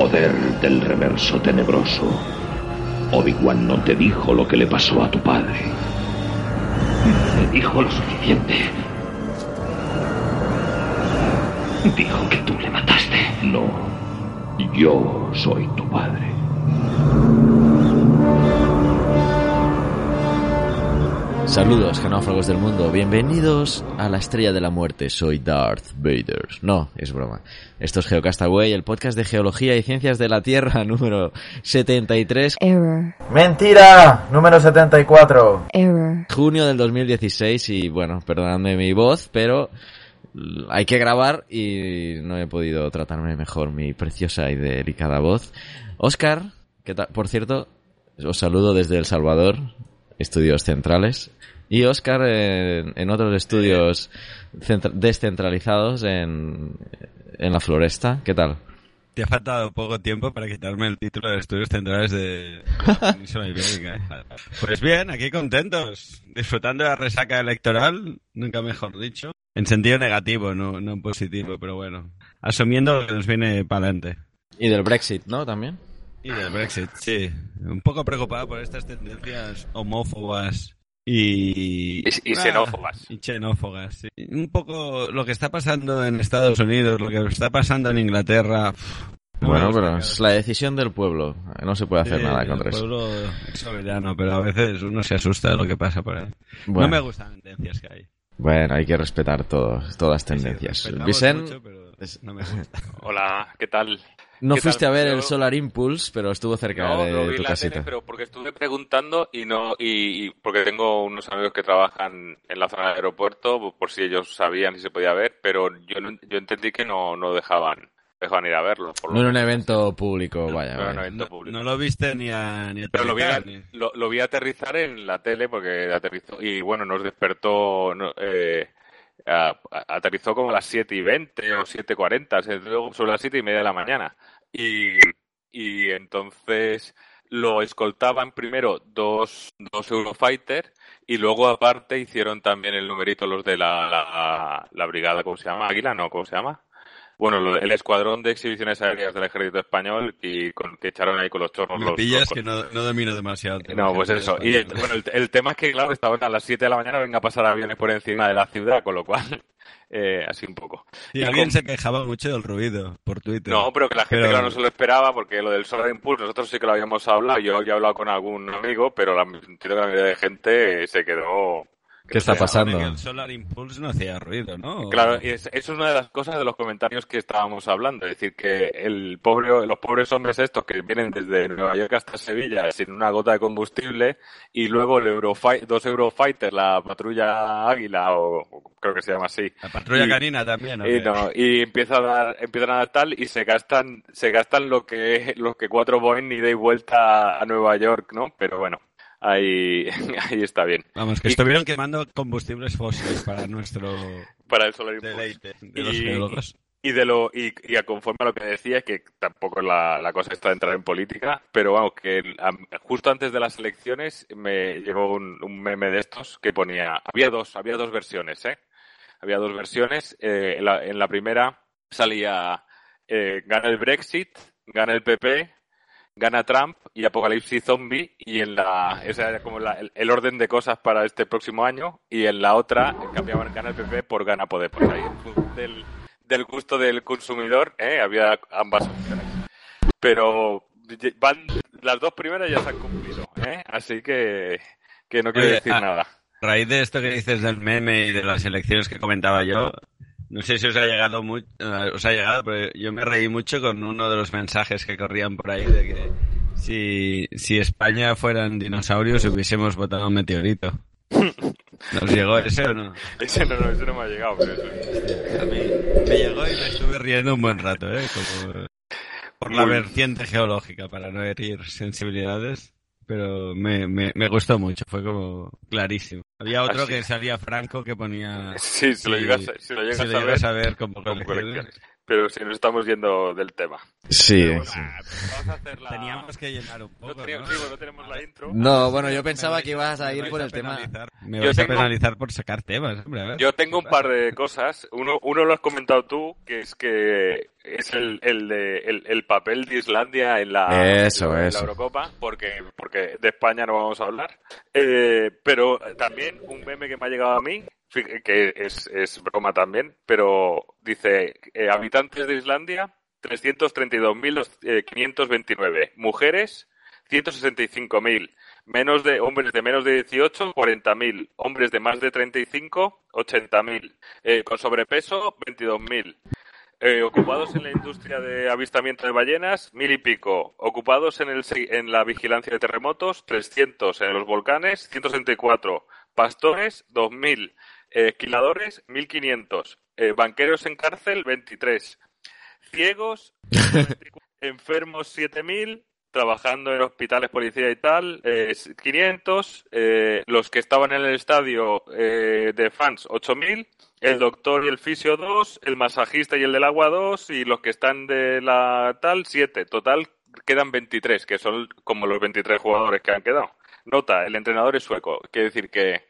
Poder del reverso tenebroso, Obi-Wan no te dijo lo que le pasó a tu padre. Me dijo lo suficiente. Dijo que tú le mataste. No, yo soy tu padre. Saludos, genófagos del mundo. Bienvenidos a la Estrella de la Muerte. Soy Darth Vader. No, es broma. Esto es Geocastaway, el podcast de geología y ciencias de la Tierra número 73. Error, Mentira, número 74. error. Junio del 2016 y bueno, perdonadme mi voz, pero hay que grabar y no he podido tratarme mejor mi preciosa y delicada voz. Oscar, ¿qué tal? Por cierto, os saludo desde El Salvador, estudios centrales. Y Oscar en, en otros estudios centra- descentralizados en, en la floresta. ¿Qué tal? Te ha faltado poco tiempo para quitarme el título de estudios centrales de la península ibérica. Pues bien, aquí contentos, disfrutando de la resaca electoral, nunca mejor dicho, en sentido negativo, no, no positivo, pero bueno, asumiendo lo que nos viene para adelante. Y del Brexit, ¿no? También. Y del Brexit, sí. Un poco preocupado por estas tendencias homófobas y... Y- y xenófobas. y xenófobas, sí. Un poco lo que está pasando en Estados Unidos, lo que está pasando en Inglaterra... no Bueno, pero es la decisión del pueblo. No se puede hacer Sí, nada el contra eso. pueblo es soberano, pero a veces uno se asusta de lo que pasa por ahí. Bueno, No me gustan las tendencias que hay. bueno, hay que respetar todo, todas las tendencias. Sí, respetamos Vicent, mucho, pero es- no me gusta. Hola, ¿qué tal? No ¿Qué fuiste tal? a ver Yo- el Solar Impulse, pero estuvo cerca No, de lo vi tu en la casita. tele, pero porque estuve preguntando y no y, y porque tengo unos amigos que trabajan en la zona del aeropuerto por si ellos sabían si se podía ver, pero yo no- yo entendí que no no dejaban dejaban ir a verlo. Por No era un evento público, vaya. no era un vaya. evento No, público. no lo viste ni a ni a Pero lo vi, aterrizar, ni- lo, lo vi aterrizar en la tele porque aterrizó y bueno, nos despertó, no, eh, a- aterrizó como a las 7 y 20 o 7.40, se luego sobre las 7 y media de la mañana. Y, y entonces lo escoltaban primero dos, dos Eurofighter y luego aparte hicieron también el numerito los de la, la, la brigada, ¿cómo se llama? Águila, ¿no? ¿Cómo se llama? Bueno, el escuadrón de exhibiciones aéreas del ejército español y con, que echaron ahí con los chorros Me los- pillas los- que no, no domino demasiado. no, pues eso. Y el, bueno, el, el tema es que, claro, estaban a las 7 de la mañana, venga a pasar aviones por encima de la ciudad, con lo cual, eh, así un poco. Sí, y alguien con- se quejaba mucho del ruido por Twitter. No, pero que la gente, Pero- claro, no se lo esperaba, porque lo del Solar Impulse, nosotros sí que lo habíamos hablado, yo ya he hablado con algún amigo, pero la, entiendo que la mayoría de gente eh, se quedó... ¿Qué está pasando? que El Solar Impulse no hacía ruido, ¿no? Claro, y es- eso es una de las cosas de los comentarios que estábamos hablando. Es decir, que el pobre, los pobres hombres estos que vienen desde Nueva York hasta Sevilla sin una gota de combustible y luego el Eurofight, dos Eurofighters, la patrulla Águila, o, o creo que se llama así. La patrulla y- canina también. ¿o Y, no, y empieza a dar, empiezan a dar tal y se gastan, se gastan lo que, lo que cuatro Boeing ni de vuelta a Nueva York, ¿no? Pero bueno, ahí, ahí está bien. Vamos, que y- estuvieron quemando combustibles fósiles para nuestro Para el Solar deleite de los Y- geólogos. Y de lo y, y a conforme a lo que decía es que tampoco la, la cosa está de entrar en política, pero vamos que justo antes de las elecciones me llegó un, un meme de estos que ponía había dos había dos versiones, ¿eh? Había dos versiones. eh, en, la, en la primera salía eh, gana el Brexit, gana el PP, gana Trump y Apocalipsis Zombie y en la ese era como la- el, el orden de cosas para este próximo año y en la otra cambiaban gana el PP por gana Podemos ahí en función del, del gusto del consumidor ¿eh? había ambas opciones pero van las dos primeras ya se han cumplido ¿eh? así que que no quiero Oye, decir nada A raíz de esto que dices del meme y de las elecciones que comentaba yo, no sé si os ha llegado mucho, os ha llegado, pero yo me reí mucho con uno de los mensajes que corrían por ahí de que si, si España fueran dinosaurios hubiésemos votado un meteorito. ¿Nos llegó ese o no? ese no, no, ese no me ha llegado pero eso- A mí me llegó y me estuve riendo un buen rato, ¿eh? Como por la Muy- vertiente geológica, para no herir sensibilidades. Pero me, me, me gustó mucho, fue como clarísimo. Había otro Así. que salía Franco que ponía... sí, si lo llegas, si lo llegas si a lo ver llegas a ver con como colecciones. colecciones. Pero si nos estamos yendo del tema Sí. Vamos a hacer la... Teníamos que llenar un No, poco, teníamos- ¿no? tenemos la intro. No, bueno, yo pensaba que ibas a ir por el tema. Me Yo vais a tengo- penalizar por sacar temas, hombre, a ver. Yo tengo ¿Qué un par de cosas. Uno, uno lo has comentado tú, que es que es el, el, de, el, el papel de Islandia en la, Eso, en la eso. Eurocopa, porque, porque de España no vamos a hablar. Eh, pero también un meme que me ha llegado a mí, que es, broma también, pero dice, eh, habitantes de Islandia, 332.529. Mujeres, 165.000. Menos de hombres de menos de 18, 40.000. Hombres de más de 35, 80.000. Eh, con sobrepeso, 22.000. Eh, ocupados en la industria de avistamiento de ballenas, mil y pico. Ocupados en, el, en la vigilancia de terremotos, 300. En los volcanes, 164. Pastores, 2.000. Eh, esquiladores, 1.500. Eh, banqueros en cárcel, 23. Ciegos, 24. enfermos, 7.000. Trabajando en hospitales, policía y tal, eh, 500. Eh, los que estaban en el estadio eh, de fans, 8.000 el doctor y el fisio 2, el masajista y el del agua 2 y los que están de la tal 7. Total quedan 23, que son como los 23 jugadores que han quedado. Nota, el entrenador es sueco. Quiere decir que,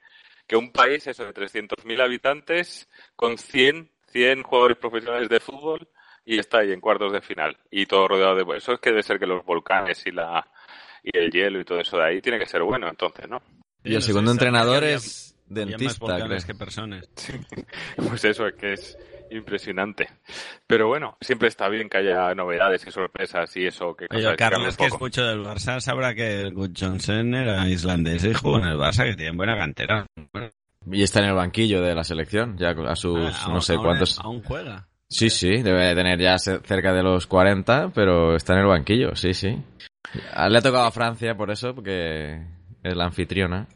que un país, eso, de 300.000 habitantes, con 100, 100 jugadores profesionales de fútbol y está ahí en cuartos de final. Y todo rodeado de... Eso es que debe ser que los volcanes y la y el hielo y todo eso de ahí tiene que ser bueno, entonces, ¿no? Y el segundo entrenador es había más dentista, volcanes que personas. Pues eso es que es impresionante. Pero bueno, siempre está bien que haya novedades y sorpresas y eso que Oye, Carlos, que poco. escucho del Barça, sabrá que el Good Johnson era islandés y jugó en el Barça, que tienen buena cantera. Y está en el banquillo de la selección, ya a sus ah, no aún- sé aún- cuántos. Aún juega. Sí, sí, debe de tener ya ce- cerca de los 40, pero está en el banquillo, sí, sí. Le ha tocado a Francia por eso, porque es la anfitriona.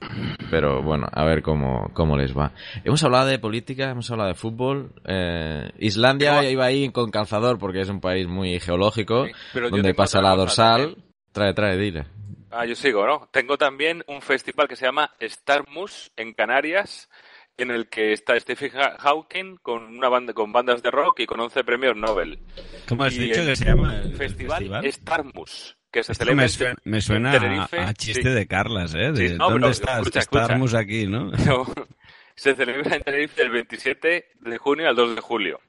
Pero bueno, a ver cómo, cómo les va. Hemos hablado de política, hemos hablado de fútbol. Eh, Islandia iba ahí con calzador porque es un país muy geológico, Sí, pero yo donde pasa la dorsal. también. Trae, trae, dile. Ah, yo sigo, ¿no? Tengo también un festival que se llama Starmus en Canarias, en el que está Stephen Ha- Hawking con una banda con bandas de rock y con 11 premios Nobel. ¿Cómo has Y dicho el que se llama el festival, festival? Starmus, que se Esto celebra me suena, me suena Tenerife. a, a chiste Sí. de Carlas, ¿eh? De, Sí, no, ¿Dónde pero estás? escucha, escucha. Estamos aquí, ¿no? No, se celebra en Tenerife del 27 de junio al 2 de julio.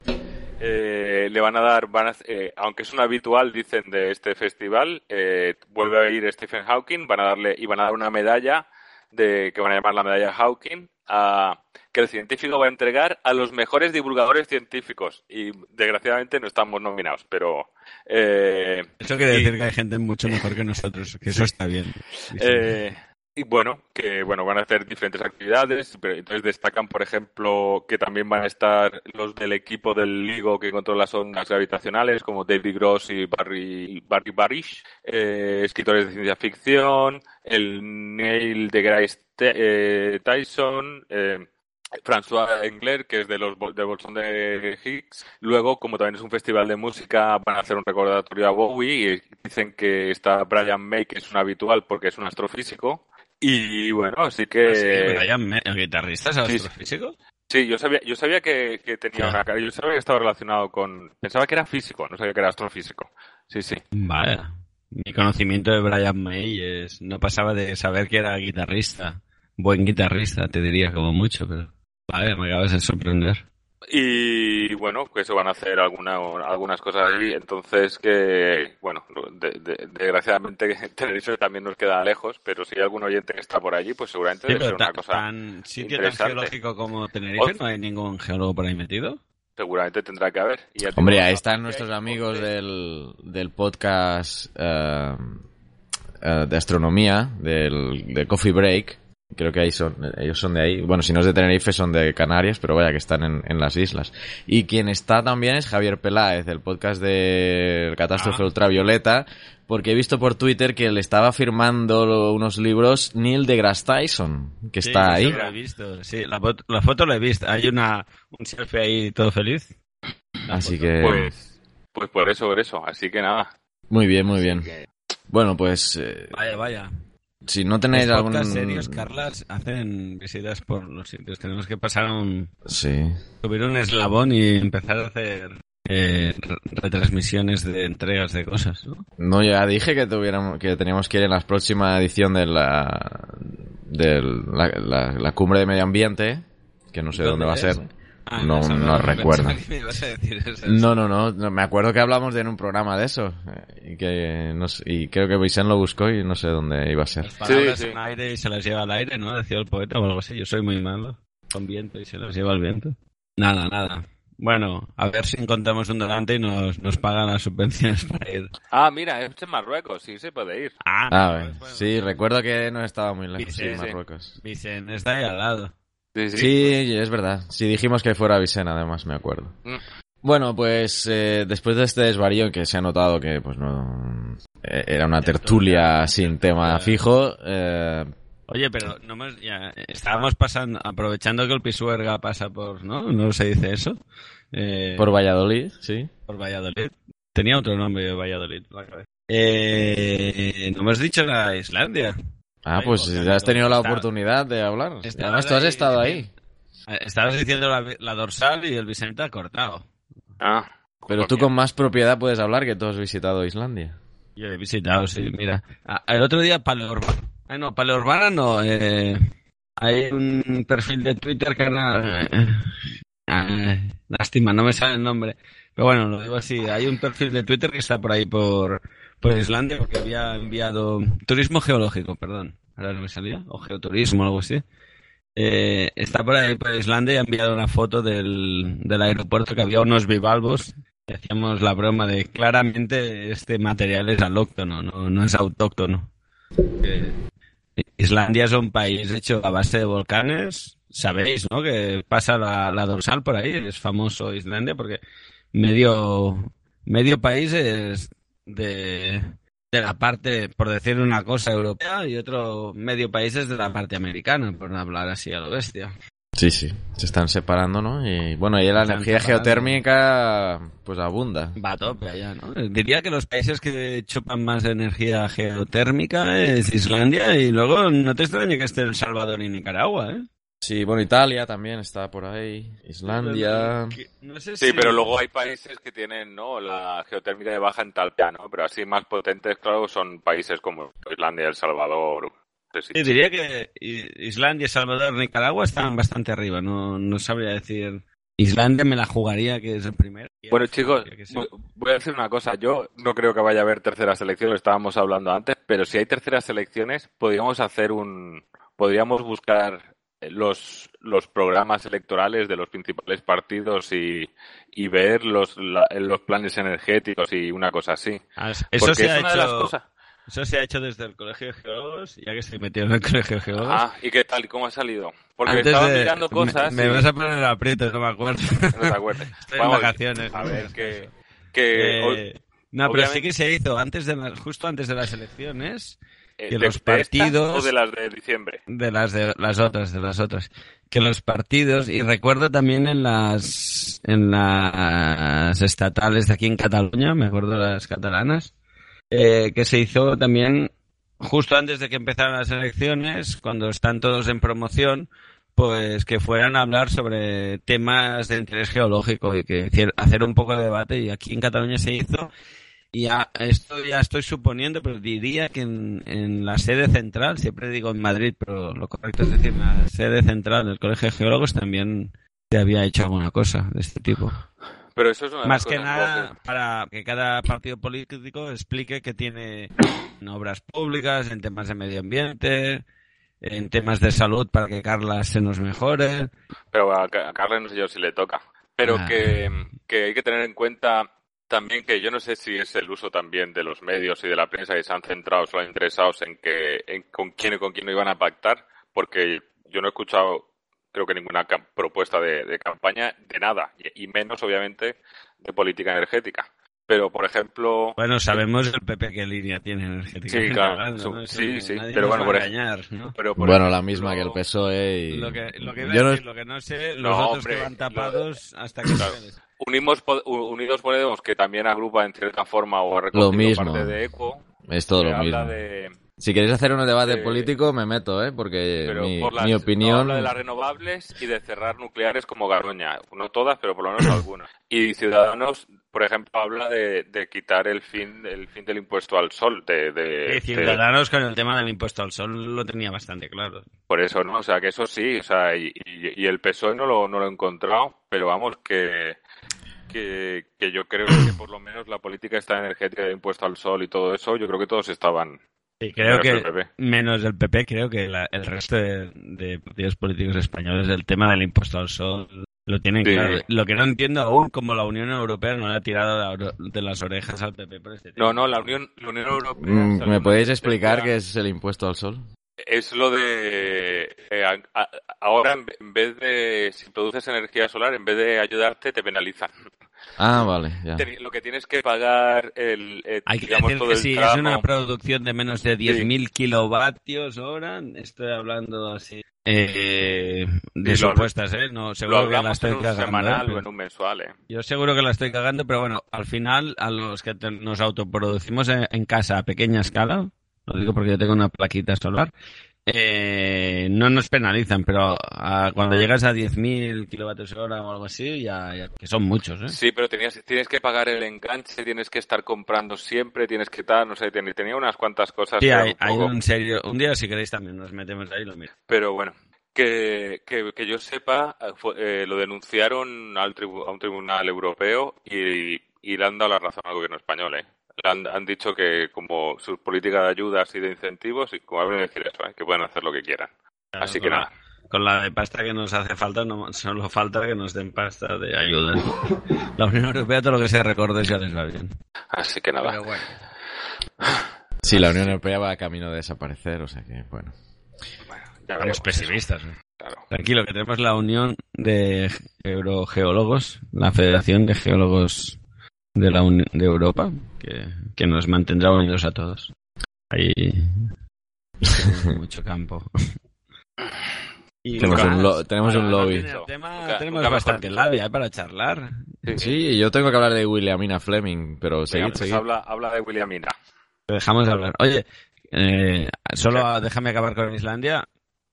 Eh, le van a dar, van a, eh, aunque es un habitual, dicen, de este festival, eh, vuelve a ir Stephen Hawking, van a darle, y van a dar una medalla de, que van a llamar la medalla Hawking, a, que el científico va a entregar a los mejores divulgadores científicos. Y desgraciadamente no estamos nominados, pero, eh, Eso quiere y- decir que hay gente mucho mejor que nosotros, que eso está bien. Eh, y bueno, que bueno, van a hacer diferentes actividades, pero entonces destacan, por ejemplo, que también van a estar los del equipo del LIGO que controla las ondas gravitacionales, como David Gross y Barry, Barry Barish, eh, escritores de ciencia ficción, el Neil deGrasse eh, Tyson, eh, François Engler, que es de los de de Higgs. Luego, como también es un festival de música, van a hacer un recordatorio a Bowie y dicen que está Brian May, que es un habitual porque es un astrofísico. Y bueno, así que... Ah, sí, Brian May, ¿el guitarrista es sí, sí. astrofísico? Sí, yo sabía, yo sabía que, que tenía Ya. una cara, yo sabía que estaba relacionado con... Pensaba que era físico, no sabía que era astrofísico. Sí, sí. Vaya. Mi conocimiento de Brian May es, no pasaba de saber que era guitarrista. Buen guitarrista, te diría como mucho, pero... Vale, me acabas de sorprender. Y bueno, que se van a hacer alguna, algunas cosas ahí. Entonces, que, bueno, de- de- desgraciadamente Tenerife también nos queda lejos, pero si hay algún oyente que está por allí, pues seguramente Sí, debe ser una cosa. tan sitio tan interesante. geológico como Tenerife, no hay ningún geólogo por ahí metido. Seguramente tendrá que haber. Y Hombre, ahí están nuestros amigos del, del podcast eh, eh, de astronomía, del, de Coffee Break. Creo que ahí son, ellos son de ahí. Bueno, si no es de Tenerife, son de Canarias, pero vaya que están en, en las islas. Y quien está también es Javier Peláez, del podcast de Catástrofe Ah. Ultravioleta, porque he visto por Twitter que le estaba firmando unos libros Neil deGrasse Tyson, que Sí, está ahí. lo he visto. Sí, la, foto- la foto la he visto. Hay una, un selfie ahí todo feliz. La Así foto. que... Pues, pues por eso, por eso. Así que nada. Muy bien, muy bien. Bueno, pues... eh, Vaya, vaya. Si no tenéis Los algún... serios, Carlas, hacen visitas por los sitios. Tenemos que pasar un, Sí. subir un eslabón y empezar a hacer eh, re- retransmisiones de entregas de cosas, ¿no? No, ya dije que tuviéramos, que teníamos que ir en la próxima edición de la, de la, la- la cumbre de medio ambiente, que no sé dónde, va a ser. Ah, No- eso no recuerdo. pensaba que me ibas a decir eso. No, no, no, no, me acuerdo que hablamos de en un programa de eso, eh, y que no sé- y creo que Vicente lo buscó y no sé dónde iba a ser. Las palabras Sí, sí. en aire y se las lleva al aire, ¿no? Decía el poeta o algo así. Yo soy muy malo. Con viento y se las lleva el viento. Nada, nada. Bueno, a ver si encontramos un donante y nos, nos pagan las subvenciones para ir. Ah, mira, es en Marruecos, sí se puede ir. Ah, Ah, no, bueno, sí, recuerdo que no estaba muy lejos, sí, sí. Marruecos. Vicen, está ahí al lado. Sí, sí. Sí, es verdad. Sí, dijimos que fuera Vicena, además, me acuerdo. Mm. Bueno, pues eh, después de este desvarío que se ha notado que pues no eh, era una tertulia sin tema fijo, eh, Oye, pero no ya, eh, estábamos pasando, aprovechando que el Pisuerga pasa por, ¿no? No se dice eso. Eh, por Valladolid, sí. por Valladolid. Tenía otro nombre Valladolid. en la cabeza. Eh, no hemos dicho la Islandia. Ah, Ahí, pues ya has tenido la oportunidad de hablar. Además, tú has estado ahí. Eh, Estabas diciendo la, la dorsal y el Vicente ha cortado. Ah, Pero tú con más propiedad puedes hablar que tú has visitado Islandia. Yo he visitado, sí, mira. Ah, El otro día Paleorbana. Ah, no, Paleorbana no. Eh, hay un perfil de Twitter que era... eh, ah, lástima, no me sale el nombre. Pero bueno, lo digo así. Hay un perfil de Twitter que está por ahí por, por Islandia porque había enviado... Turismo geológico, perdón. Ahora no me salía. O geoturismo algo así. Eh, está por ahí por Islandia y ha enviado una foto del, del aeropuerto que había unos bivalvos y hacíamos la broma de claramente este material es alóctono, no, no es autóctono. Islandia es un país hecho a base de volcanes, sabéis, ¿no? Que pasa la, la dorsal por ahí, es famoso Islandia porque medio, medio país es de, de la parte, por decir una cosa, europea y otro medio país es de la parte americana, por hablar así a lo bestia. Sí, sí. Se están separando, ¿no? Y bueno, y la energía separando. geotérmica, pues abunda. Va a tope allá, ¿no? Diría que los países que chupan más energía geotérmica es Islandia y luego no te extrañe que esté El Salvador y Nicaragua, ¿eh? Sí, bueno, Italia también está por ahí. Islandia. No sé Sí, pero luego hay países que tienen no la geotérmica de baja entalpía, ¿no? Pero así más potentes, claro, son países como Islandia, El Salvador. Sí, diría que Islandia, Salvador, Nicaragua están bastante arriba. No, no sabría decir. Islandia me la jugaría que es el primero. Bueno, chicos, sí. voy- voy a decir una cosa. Yo no creo que vaya a haber tercera selección, lo estábamos hablando antes, pero si hay terceras selecciones, podríamos hacer un. Podríamos buscar los, los programas electorales de los principales partidos y, y ver los, la- los planes energéticos y una cosa así. Ah, Eso Porque se, es ha una de las hecho, cosas. eso se ha hecho desde el Colegio de Geólogos, ya que estoy metido en el Colegio de Geólogos. Ah, ¿y qué tal? ¿Y cómo ha salido? Porque Antes estaba de- mirando cosas. Me, me y- vas a poner el aprieto, no me acuerdo. No te acuerdes. Estoy en vacaciones, A ver, que. que Eh, no, pero sí obviamente- que se hizo antes de justo antes de las elecciones eh, que de- los de estas partidos- o de las de diciembre. de las de las otras de las otras que los partidos y recuerdo también en las en las estatales de aquí en Cataluña me acuerdo las catalanas eh, que se hizo también justo antes de que empezaran las elecciones cuando están todos en promoción pues que fueran a hablar sobre temas de interés geológico y que hacer un poco de debate y aquí en Cataluña se hizo y ya, esto ya estoy suponiendo, pero diría que en, en la sede central, siempre digo en Madrid, pero lo correcto es decir, en la sede central del Colegio de Geólogos también este había hecho alguna cosa de este tipo. Pero eso es una Más que nada para que cada partido político explique que tiene en obras públicas, en temas de medio ambiente, en temas de salud para que Carla se nos mejore. Pero a, Ca- a Carles no sé yo si le toca. Pero Ah. que, que hay que tener en cuenta también que yo no sé si es el uso también de los medios y de la prensa que se han centrado solo interesados en que en con quién y con quién no iban a pactar, porque yo no he escuchado creo que ninguna propuesta de, de campaña de nada, y menos obviamente de política energética. Pero, por ejemplo, Bueno, sabemos el PP qué línea tiene energética. Sí, claro. Hablando, ¿no? Sí, sí, nadie pero bueno, por engañar, ¿no? pero por Bueno, la ejemplo, misma que el PSOE y... Lo que, lo que, Yo no- decir, lo que no sé, los otros hombre, que van lo- tapados hasta que Claro. Unimos, Unidos Podemos, que también agrupa en cierta forma o ha recogido mismo. parte de ECO, Es todo que lo habla mismo. de, Si queréis hacer un debate Eh, político, me meto, ¿eh? Porque pero mi, por las, mi no, opinión... habla de las renovables y de cerrar nucleares como Garoña. No todas, pero por lo menos algunas. Y Ciudadanos, por ejemplo, habla de, de quitar el fin el fin del impuesto al sol. De, de- Ciudadanos con el tema del impuesto al sol lo tenía bastante claro. por eso, ¿no? O sea, que eso sí. O sea, y, y- y el PSOE no lo, no lo he encontrado, pero vamos, que, que, que yo creo que por lo menos la política esta energética de impuesto al sol y todo eso, yo creo que todos estaban. Y creo menos que, el menos el PP, creo que la- el resto de, de partidos políticos españoles el tema del impuesto al sol lo tienen Sí. claro. Lo que no entiendo aún, como la Unión Europea no le ha tirado de las orejas al PP por este tema. No, no, la Unión, la Unión Europea. Mm, ¿Me podéis explicar qué es el impuesto al sol? Es lo de eh, a- a- ahora en ve- en vez de si produces energía solar, en vez de ayudarte te penalizan. Ah, vale, ya. Te- Lo que tienes que pagar el eh, Hay que digamos decir todo que el si es una producción de menos de 10.000 kilovatios hora, estoy hablando así eh, de Sí, lo- supuestas, ¿eh? No, lo seguro que la estoy en un cagando. ¿eh? semanal Pero- o en un mensual, eh. Yo seguro que la estoy cagando, pero bueno, al final, a los que te- nos autoproducimos en, en casa a pequeña escala, lo digo porque yo tengo una plaquita solar, eh, no nos penalizan, pero a- cuando llegas a 10.000 kilovatios hora o algo así, ya, ya- que son muchos, ¿eh? Sí, pero tenías, tienes que pagar el enganche, tienes que estar comprando siempre, tienes que estar, no sé, ten- tenía unas cuantas cosas. Sí, que hay, un hay un serio. Un día, si queréis, también nos metemos ahí y lo miro. Pero bueno, que, que, que yo sepa, eh, fue- eh, lo denunciaron al tribu- a un tribunal europeo y, y le han dado la razón al gobierno español. ¿eh? Han, han dicho que como sus políticas de ayudas y de incentivos, y como hablan decir eso, ¿eh? que pueden hacer lo que quieran. Así que la- nada. Con la de pasta que nos hace falta, no, solo falta que nos den pasta de ayuda. La Unión Europea, todo lo que se recorde ya les va bien. Así que nada. Pero bueno. Sí, la Unión Europea va camino de desaparecer, o sea que, bueno. Ya Somos veremos. pesimistas. ¿eh? Claro. Tranquilo, que tenemos la Unión de Eurogeólogos, la Federación de Geólogos de la Uni- de Europa, que, que nos mantendrá unidos a todos. Ahí mucho campo. Y Tenemos un, lo- tenemos un Para lobby. el tema, tenemos bastante labia ¿eh? para charlar. Sí, yo tengo que hablar de Williamina Fleming, pero seguid, pues seguid. habla, habla de Williamina. Te dejamos de hablar. Oye, eh, solo déjame acabar con Islandia.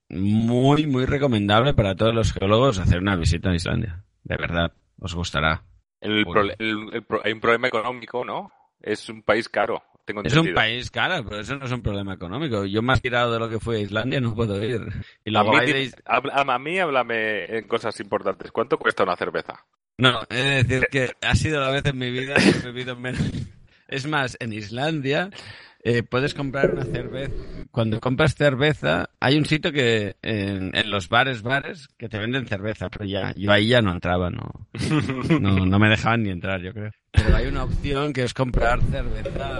Muy, muy recomendable para todos los geólogos hacer una visita a Islandia. De verdad, os gustará. El prole- el- el pro- hay un problema económico, ¿no? Es un país caro, tengo Es un país caro, pero eso no es un problema económico. Yo más tirado de lo que fue Islandia no puedo ir. Y A mí, de- habla- a mí háblame en cosas importantes. ¿Cuánto cuesta una cerveza? No, he de decir que ha sido la vez en mi vida que he bebido menos. Es más, en Islandia eh, puedes comprar una cerveza. Cuando compras cerveza, hay un sitio que en, en los bares, bares, que te venden cerveza, pero ya, yo ahí ya no entraba, no, no, no me dejaban ni entrar, yo creo. Pero hay una opción que es comprar cerveza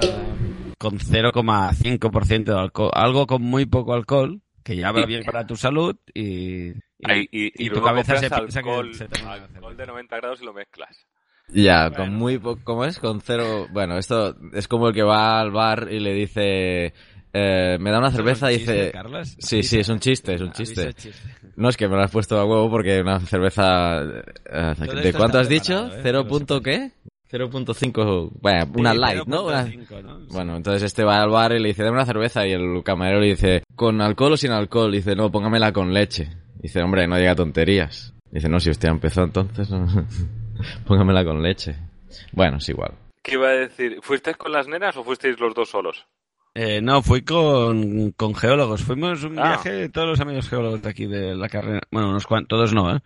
con 0,5% de alcohol, algo con muy poco alcohol, que ya va bien para tu salud y, y, Ahí- y, y tu luego cabeza se piensa alcohol, que se alcohol de 90 grados y lo mezclas. Ya, Bueno. con muy poco, ¿cómo es? Con cero, bueno, esto es como el que va al bar y le dice, eh, me da una cerveza y ¿Es un chiste, dice, Carlas? sí, sí, es un chiste, es un chiste. chiste. No, es que me lo has puesto a huevo porque una cerveza, eh, ¿de cuánto has dicho? ¿eh? ¿Cero punto qué? 0.5, bueno, una light, ¿no? Una- 0.5, ¿no? Sí. Bueno, entonces este va al bar y le dice, dame una cerveza y el camarero le dice, ¿con alcohol o sin alcohol? Y dice, no, póngamela con leche. dice, hombre, no diga tonterías. dice, no, si usted empezó entonces, no. póngamela con leche. Bueno, es igual. ¿Qué iba a decir? ¿Fuisteis con las nenas o fuisteis los dos solos? Eh, no, fui con, con geólogos. Fuimos un Ah. viaje, todos los amigos geólogos de aquí de la carrera. Bueno, unos cuantos, todos no, ¿eh?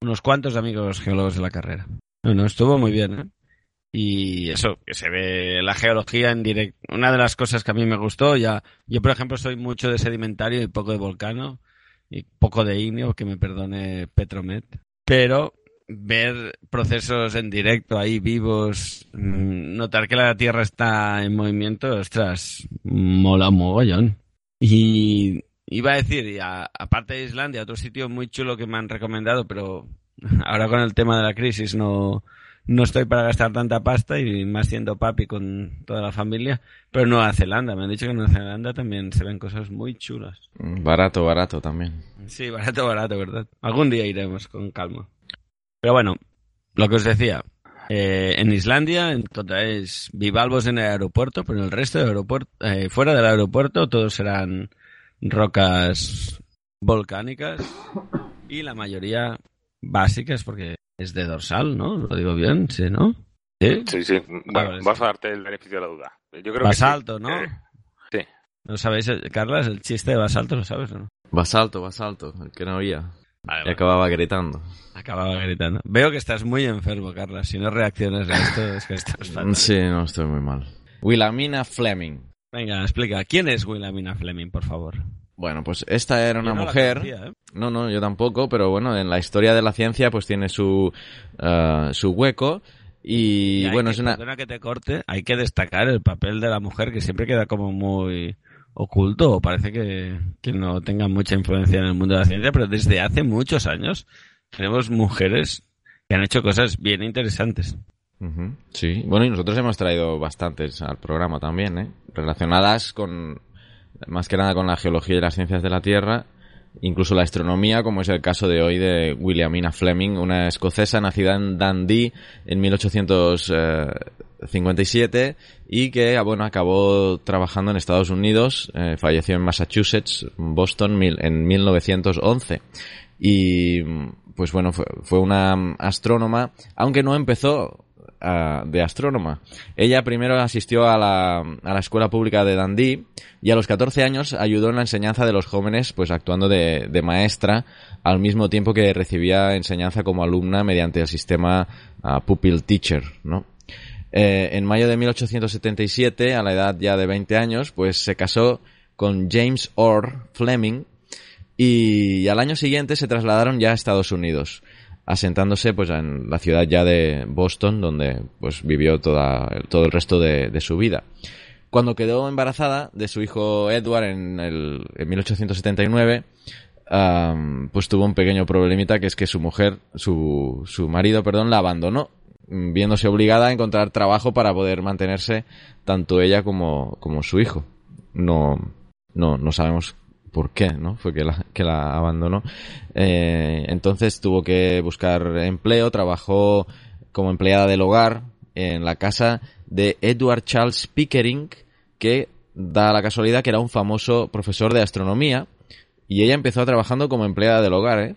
unos cuantos amigos geólogos de la carrera. Bueno, estuvo muy bien, ¿eh? Y eso, que se ve la geología en directo. Una de las cosas que a mí me gustó, ya, yo por ejemplo soy mucho de sedimentario y poco de volcano, y poco de igneo, que me perdone Petromet. Pero ver procesos en directo ahí vivos, mm, notar que la Tierra está en movimiento, ostras, mola un mogollón. Y iba a decir, y aparte de Islandia, otro sitio muy chulo que me han recomendado, pero ahora con el tema de la crisis no, no estoy para gastar tanta pasta y más siendo papi con toda la familia, pero Nueva Zelanda, me han dicho que en Nueva Zelanda también se ven cosas muy chulas. Barato, barato también. Sí, barato, barato, ¿verdad? Algún día iremos con calma. Pero bueno, lo que os decía, eh, en Islandia entonces bivalvos en el aeropuerto, pero en el resto del aeropuerto, eh, fuera del aeropuerto, todos serán rocas volcánicas y la mayoría básicas porque es de dorsal, ¿no? Lo digo bien, sí, ¿no? Sí, sí. sí. Bueno, vas a darte el beneficio de la duda. Yo creo basalto, que ¿no? Eh, sí. ¿No sabéis, Carlas, el chiste de basalto, lo sabes o no? Basalto, basalto, el que no y acababa gritando. Acababa gritando. Veo que estás muy enfermo, Carlas. Si no reaccionas a esto, es que estás fatal. Sí, no, estoy muy mal. Wilhelmina Fleming. Venga, explica. ¿Quién es Wilhelmina Fleming, por favor? Bueno, pues esta era una no mujer. conocía, ¿eh? No, no, yo tampoco, pero bueno, en la historia de la ciencia pues tiene su, eh, su hueco. Y, bueno, que- es una... Que te corte, hay que destacar el papel de la mujer que siempre queda como muy oculto parece que, que no tenga mucha influencia en el mundo de la ciencia, pero desde hace muchos años tenemos mujeres que han hecho cosas bien interesantes. Sí, bueno, y nosotros hemos traído bastantes al programa también, ¿eh? Relacionadas con, más que nada con la geología y las ciencias de la Tierra, incluso la astronomía, como es el caso de hoy de Williamina Fleming, una escocesa nacida en Dundee en 1857 y que, ah, bueno, acabó trabajando en Estados Unidos, eh, falleció en Massachusetts, Boston, en 1911 y pues bueno fue, fue una mm, astrónoma aunque no empezó de astrónoma. Ella primero asistió a la, a la escuela pública de Dundee y a los 14 años ayudó en la enseñanza de los jóvenes pues actuando de, de maestra al mismo tiempo que recibía enseñanza como alumna mediante el sistema ah, pupil teacher no eh, en mayo de 1877, a la edad ya de 20 años, pues se casó con James Orr Fleming y al año siguiente se trasladaron ya a Estados Unidos, asentándose pues en la ciudad ya de Boston, donde pues vivió toda, todo el resto de, de su vida. Cuando quedó embarazada de su hijo Edward en, el, en 1879, am, pues tuvo un pequeño problemita que es que su mujer, su, su marido, perdón, la abandonó, viéndose obligada a encontrar trabajo para poder mantenerse tanto ella como, como su hijo. No, no, no sabemos por qué, ¿no? Fue que la, que la abandonó. Eh, entonces tuvo que buscar empleo, trabajó como empleada del hogar en la casa de Edward Charles Pickering, que da la casualidad que era un famoso profesor de astronomía, y ella empezó trabajando como empleada del hogar, ¿eh?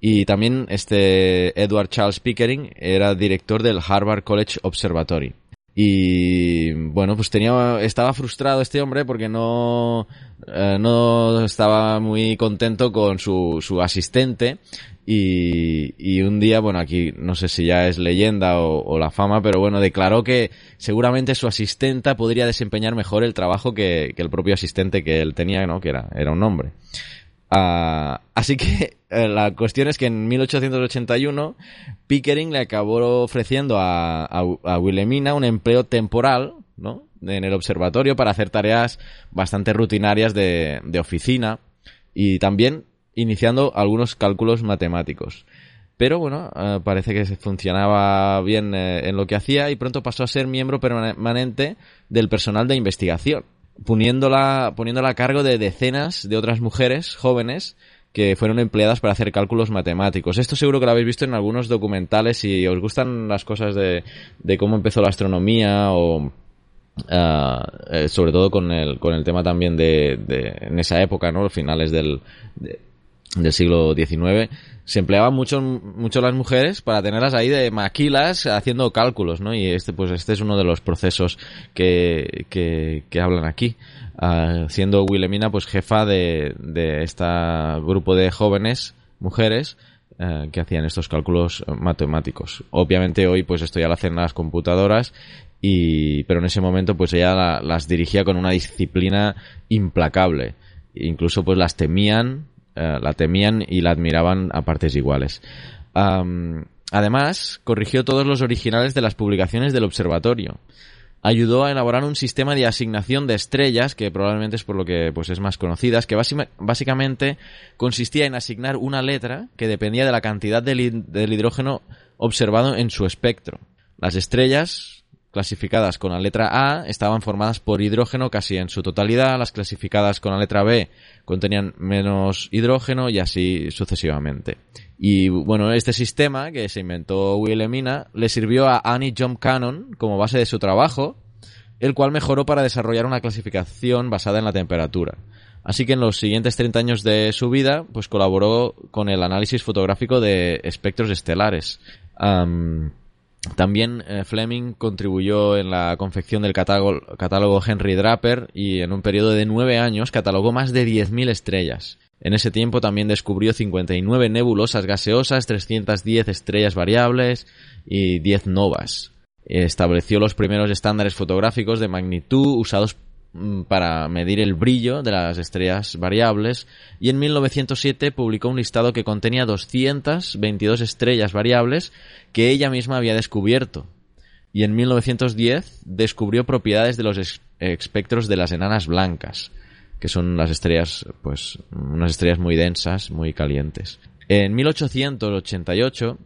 Y también este Edward Charles Pickering era director del Harvard College Observatory. Y bueno, pues tenía, estaba frustrado este hombre porque no, eh, no estaba muy contento con su, su asistente. Y, y un día, bueno, aquí no sé si ya es leyenda o, o la fama, pero bueno, declaró que seguramente su asistenta podría desempeñar mejor el trabajo que, que el propio asistente que él tenía, ¿no? Que era, era un hombre. Ah, así que eh, la cuestión es que en 1881 Pickering le acabó ofreciendo a, a, a Wilhelmina un empleo temporal, ¿no? En el observatorio para hacer tareas bastante rutinarias de, de oficina y también iniciando algunos cálculos matemáticos. Pero bueno, eh, parece que funcionaba bien eh, en lo que hacía y pronto pasó a ser miembro permanente del personal de investigación poniéndola, poniéndola a cargo de decenas de otras mujeres jóvenes que fueron empleadas para hacer cálculos matemáticos. Esto seguro que lo habéis visto en algunos documentales si os gustan las cosas de, de cómo empezó la astronomía o eh, sobre todo con el, con el tema también de, de en esa época, ¿no? Finales del, de- del siglo XIX, se empleaban mucho, mucho las mujeres para tenerlas ahí de maquilas haciendo cálculos, ¿no? Y este, pues este es uno de los procesos que, que, que hablan aquí. Ah, siendo Wilhelmina, pues jefa de, de este grupo de jóvenes mujeres, eh, que hacían estos cálculos matemáticos. Obviamente hoy pues esto ya lo hacen las computadoras y pero en ese momento pues ella las dirigía con una disciplina implacable. Incluso pues las temían, eh, la temían y la admiraban a partes iguales. además, corrigió todos los originales de las publicaciones del observatorio ayudó a elaborar un sistema de asignación de estrellas, que probablemente es por lo que pues, es más conocida, que básicamente consistía en asignar una letra que dependía de la cantidad del, hidrógeno observado en su espectro. Las estrellas clasificadas con la letra A estaban formadas por hidrógeno casi en su totalidad, las clasificadas con la letra B contenían menos hidrógeno y así sucesivamente. Y bueno, este sistema que se inventó Wilhelmina le sirvió a Annie John Cannon como base de su trabajo, el cual mejoró para desarrollar una clasificación basada en la temperatura. Así que en los siguientes 30 años de su vida, pues colaboró con el análisis fotográfico de espectros estelares. También eh, Fleming contribuyó en la confección del catálogo, catálogo, Henry Draper y en un periodo de nueve años catalogó más de 10.000 estrellas. En ese tiempo también descubrió 59 nebulosas gaseosas, 310 estrellas variables y 10 novas. Estableció los primeros estándares fotográficos de magnitud usados para medir el brillo de las estrellas variables y en 1907 publicó un listado que contenía 222 estrellas variables que ella misma había descubierto. Y en 1910 descubrió propiedades de los espectros de las enanas blancas que son las estrellas, pues, unas estrellas muy densas, muy calientes. En 1888,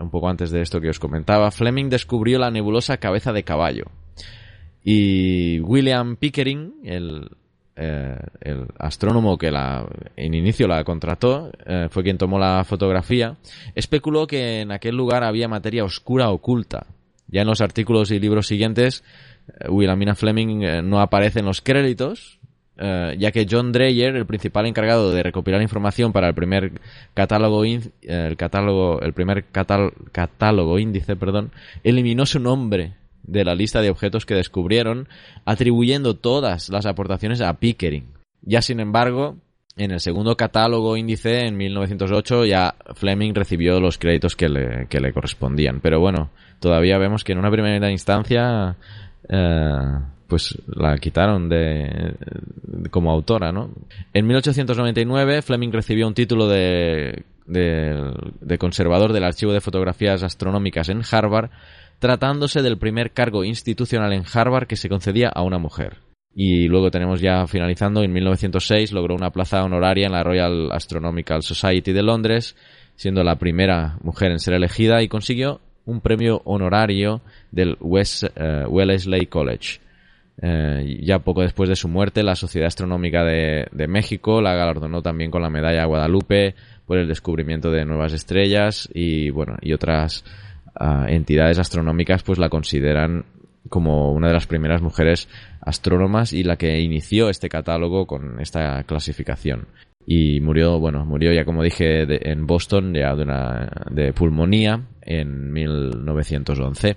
un poco antes de esto que os comentaba, Fleming descubrió la nebulosa cabeza de caballo. Y William Pickering, el, eh, el astrónomo que la, en inicio la contrató, eh, fue quien tomó la fotografía, especuló que en aquel lugar había materia oscura oculta. Ya en los artículos y libros siguientes, eh, Williamina Fleming no aparece en los créditos, eh, ya que John Dreyer, el principal encargado de recopilar información para el primer catálogo, el catálogo, el primer catálogo índice, perdón, eliminó su nombre de la lista de objetos que descubrieron, atribuyendo todas las aportaciones a Pickering. Ya sin embargo, en el segundo catálogo índice, en 1908, ya Fleming recibió los créditos que le, que le correspondían. Pero bueno, todavía vemos que en una primera instancia eh, pues la quitaron de, como autora, ¿no? En 1899 Fleming recibió un título de, de, conservador del archivo de fotografías astronómicas en Harvard, tratándose del primer cargo institucional en Harvard que se concedía a una mujer. Y luego tenemos ya finalizando, en 1906 logró una plaza honoraria en la Royal Astronomical Society de Londres, siendo la primera mujer en ser elegida y consiguió un premio honorario del West, eh, Wellesley College. Eh, ya poco después de su muerte, la Sociedad Astronómica de, México la galardonó también con la medalla Guadalupe por el descubrimiento de nuevas estrellas y bueno y otras entidades astronómicas pues la consideran como una de las primeras mujeres astrónomas y la que inició este catálogo con esta clasificación y murió bueno murió ya como dije en Boston ya de una de pulmonía en 1911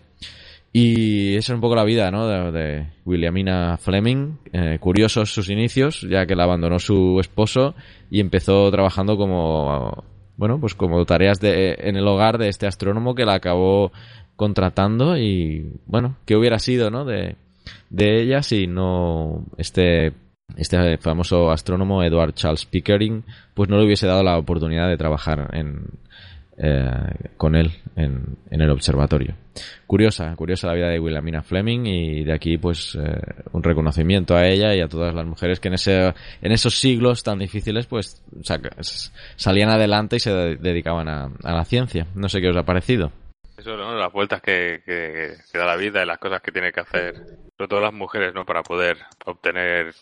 y esa es un poco la vida, ¿no? De, Williamina Fleming. Eh, curiosos sus inicios, ya que la abandonó su esposo y empezó trabajando como, bueno, pues como tareas de, en el hogar de este astrónomo que la acabó contratando y, bueno, ¿qué hubiera sido, ¿no? De, de ella si no este este famoso astrónomo Edward Charles Pickering pues no le hubiese dado la oportunidad de trabajar en, eh, con él en, el observatorio. Curiosa, curiosa la vida de Wilhelmina Fleming y de aquí pues eh, un reconocimiento a ella y a todas las mujeres que en ese en esos siglos tan difíciles pues salían adelante y se dedicaban a, la ciencia. No sé qué os ha parecido. Eso, ¿no? Las vueltas que, que, da la vida y las cosas que tiene que hacer, sobre todo las mujeres, ¿no? Para poder obtener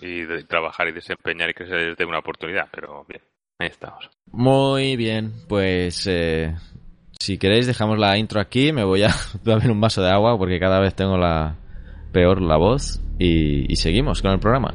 y trabajar y desempeñar y les dé una oportunidad, pero bien. Ahí estamos. Muy bien, pues eh, si queréis dejamos la intro aquí, me voy a beber un vaso de agua porque cada vez tengo la peor la voz y seguimos con el programa.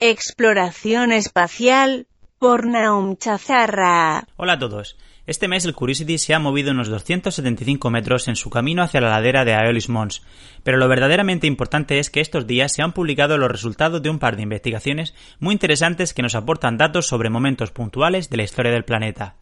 Exploración espacial por Naum Chazarra. Hola a todos. Este mes el Curiosity se ha movido unos 275 metros en su camino hacia la ladera de Aeolis Mons, pero lo verdaderamente importante es que estos días se han publicado los resultados de un par de investigaciones muy interesantes que nos aportan datos sobre momentos puntuales de la historia del planeta.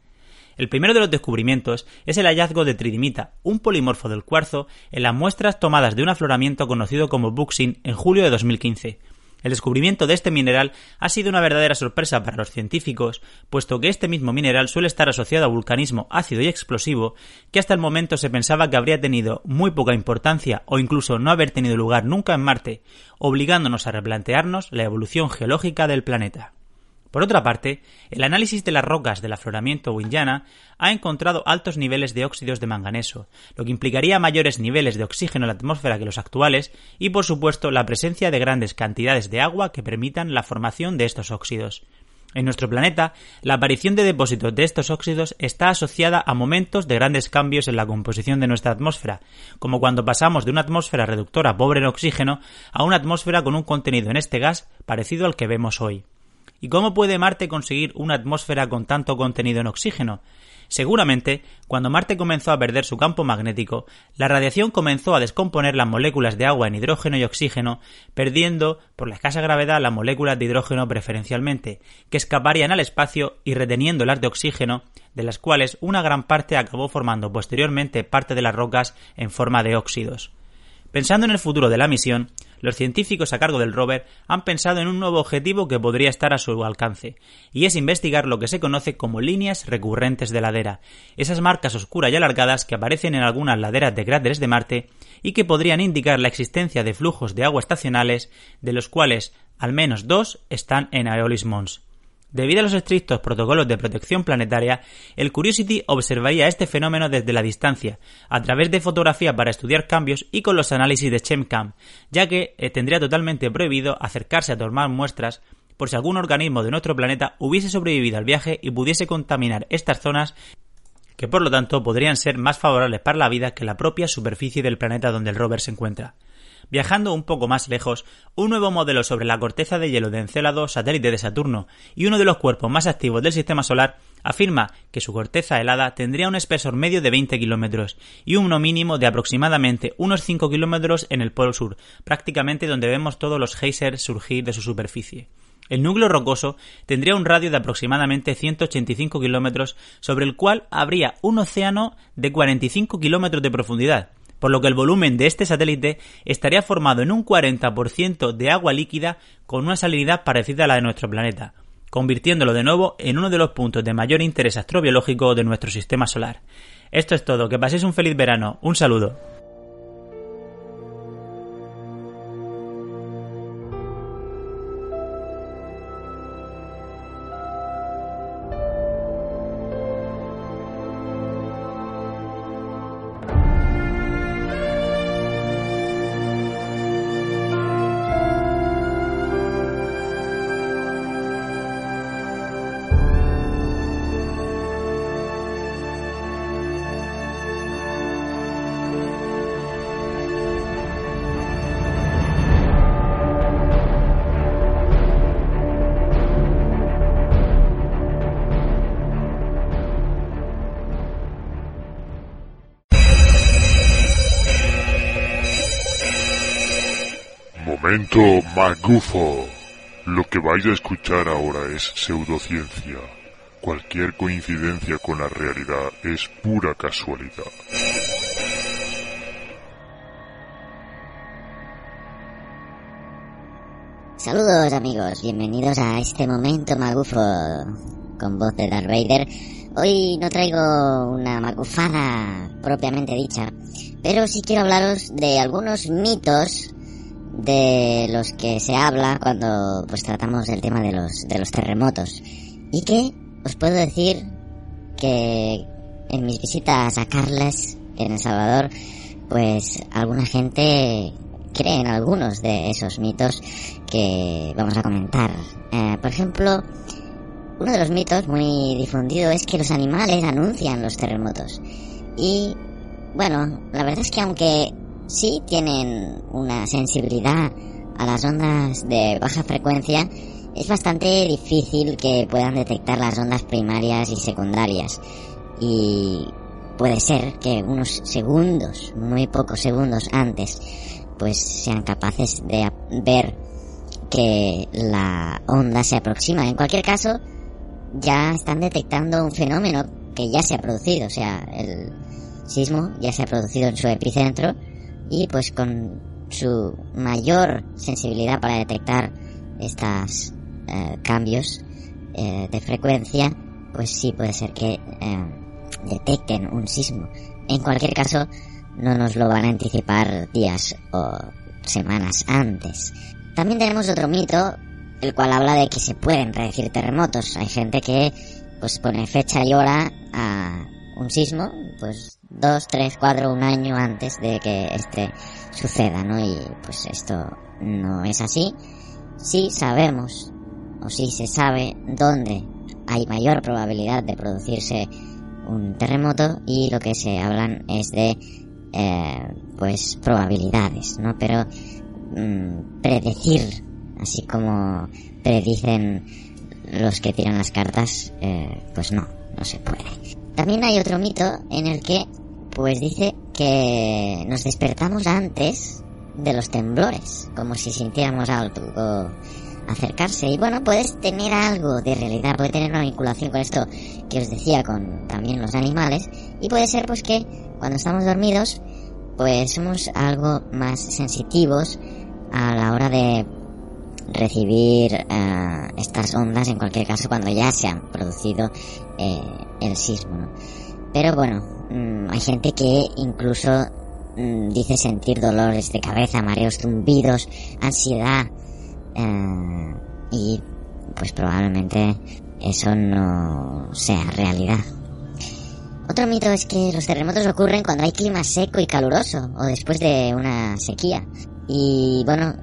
El primero de los descubrimientos es el hallazgo de tridimita, un polimorfo del cuarzo, en las muestras tomadas de un afloramiento conocido como Buxin en julio de 2015. El descubrimiento de este mineral ha sido una verdadera sorpresa para los científicos, puesto que este mismo mineral suele estar asociado a vulcanismo ácido y explosivo, que hasta el momento se pensaba que habría tenido muy poca importancia o incluso no haber tenido lugar nunca en Marte, obligándonos a replantearnos la evolución geológica del planeta. Por otra parte, el análisis de las rocas del afloramiento Winjana ha encontrado altos niveles de óxidos de manganeso, lo que implicaría mayores niveles de oxígeno en la atmósfera que los actuales y, por supuesto, la presencia de grandes cantidades de agua que permitan la formación de estos óxidos. En nuestro planeta, la aparición de depósitos de estos óxidos está asociada a momentos de grandes cambios en la composición de nuestra atmósfera, como cuando pasamos de una atmósfera reductora pobre en oxígeno a una atmósfera con un contenido en este gas parecido al que vemos hoy. ¿Y cómo puede Marte conseguir una atmósfera con tanto contenido en oxígeno? Seguramente, cuando Marte comenzó a perder su campo magnético, la radiación comenzó a descomponer las moléculas de agua en hidrógeno y oxígeno, perdiendo, por la escasa gravedad, las moléculas de hidrógeno preferencialmente, que escaparían al espacio y reteniendo las de oxígeno, de las cuales una gran parte acabó formando posteriormente parte de las rocas en forma de óxidos. Pensando en el futuro de la misión, los científicos a cargo del rover han pensado en un nuevo objetivo que podría estar a su alcance, y es investigar lo que se conoce como líneas recurrentes de ladera, esas marcas oscuras y alargadas que aparecen en algunas laderas de cráteres de Marte y que podrían indicar la existencia de flujos de agua estacionales, de los cuales al menos dos están en Aeolis Mons. Debido a los estrictos protocolos de protección planetaria, el Curiosity observaría este fenómeno desde la distancia, a través de fotografía para estudiar cambios y con los análisis de ChemCam, ya que eh, tendría totalmente prohibido acercarse a tomar muestras por si algún organismo de nuestro planeta hubiese sobrevivido al viaje y pudiese contaminar estas zonas que por lo tanto podrían ser más favorables para la vida que la propia superficie del planeta donde el rover se encuentra. Viajando un poco más lejos, un nuevo modelo sobre la corteza de hielo de Encélado, satélite de Saturno, y uno de los cuerpos más activos del sistema solar, afirma que su corteza helada tendría un espesor medio de 20 kilómetros y uno mínimo de aproximadamente unos 5 kilómetros en el polo sur, prácticamente donde vemos todos los geysers surgir de su superficie. El núcleo rocoso tendría un radio de aproximadamente 185 kilómetros, sobre el cual habría un océano de 45 kilómetros de profundidad, por lo que el volumen de este satélite estaría formado en un 40% de agua líquida con una salinidad parecida a la de nuestro planeta, convirtiéndolo de nuevo en uno de los puntos de mayor interés astrobiológico de nuestro sistema solar. Esto es todo, que paséis un feliz verano, un saludo. Momento magufo. Lo que vais a escuchar ahora es pseudociencia. Cualquier coincidencia con la realidad es pura casualidad. Saludos amigos, bienvenidos a este momento magufo con voz de Darth Vader. Hoy no traigo una magufada propiamente dicha, pero sí quiero hablaros de algunos mitos de los que se habla cuando pues tratamos el tema de los, de los terremotos. Y que os puedo decir que en mis visitas a Carles, en El Salvador, pues alguna gente cree en algunos de esos mitos que vamos a comentar. Eh, por ejemplo, uno de los mitos muy difundido es que los animales anuncian los terremotos. Y bueno, la verdad es que aunque sí tienen una sensibilidad a las ondas de baja frecuencia, es bastante difícil que puedan detectar las ondas primarias y secundarias. Y puede ser que unos segundos, muy pocos segundos antes, pues sean capaces de ver que la onda se aproxima. En cualquier caso, ya están detectando un fenómeno que ya se ha producido, o sea, el sismo ya se ha producido en su epicentro y pues con su mayor sensibilidad para detectar estos eh, cambios eh, de frecuencia, pues sí puede ser que eh, detecten un sismo. En cualquier caso, no nos lo van a anticipar días o semanas antes. También tenemos otro mito, el cual habla de que se pueden predecir terremotos. Hay gente que pues pone fecha y hora a un sismo, pues dos, tres, cuatro, un año antes de que este suceda, ¿no? Y pues esto no es así. Sí sabemos, o sí se sabe dónde hay mayor probabilidad de producirse un terremoto y lo que se hablan es de eh, pues probabilidades, ¿no? Pero mm, predecir, así como predicen los que tiran las cartas, eh, pues no, no se puede. También hay otro mito en el que pues dice que nos despertamos antes de los temblores, como si sintiéramos algo acercarse. Y bueno, puedes tener algo de realidad, puede tener una vinculación con esto que os decía, con también los animales. Y puede ser pues que cuando estamos dormidos, pues somos algo más sensitivos a la hora de recibir eh, estas ondas, en cualquier caso cuando ya se han producido eh, el sismo. Pero bueno, mm, hay gente que incluso mm, dice sentir dolores de cabeza, mareos, zumbidos, ansiedad, eh, y pues probablemente eso no sea realidad. Otro mito es que los terremotos ocurren cuando hay clima seco y caluroso o después de una sequía. Y bueno,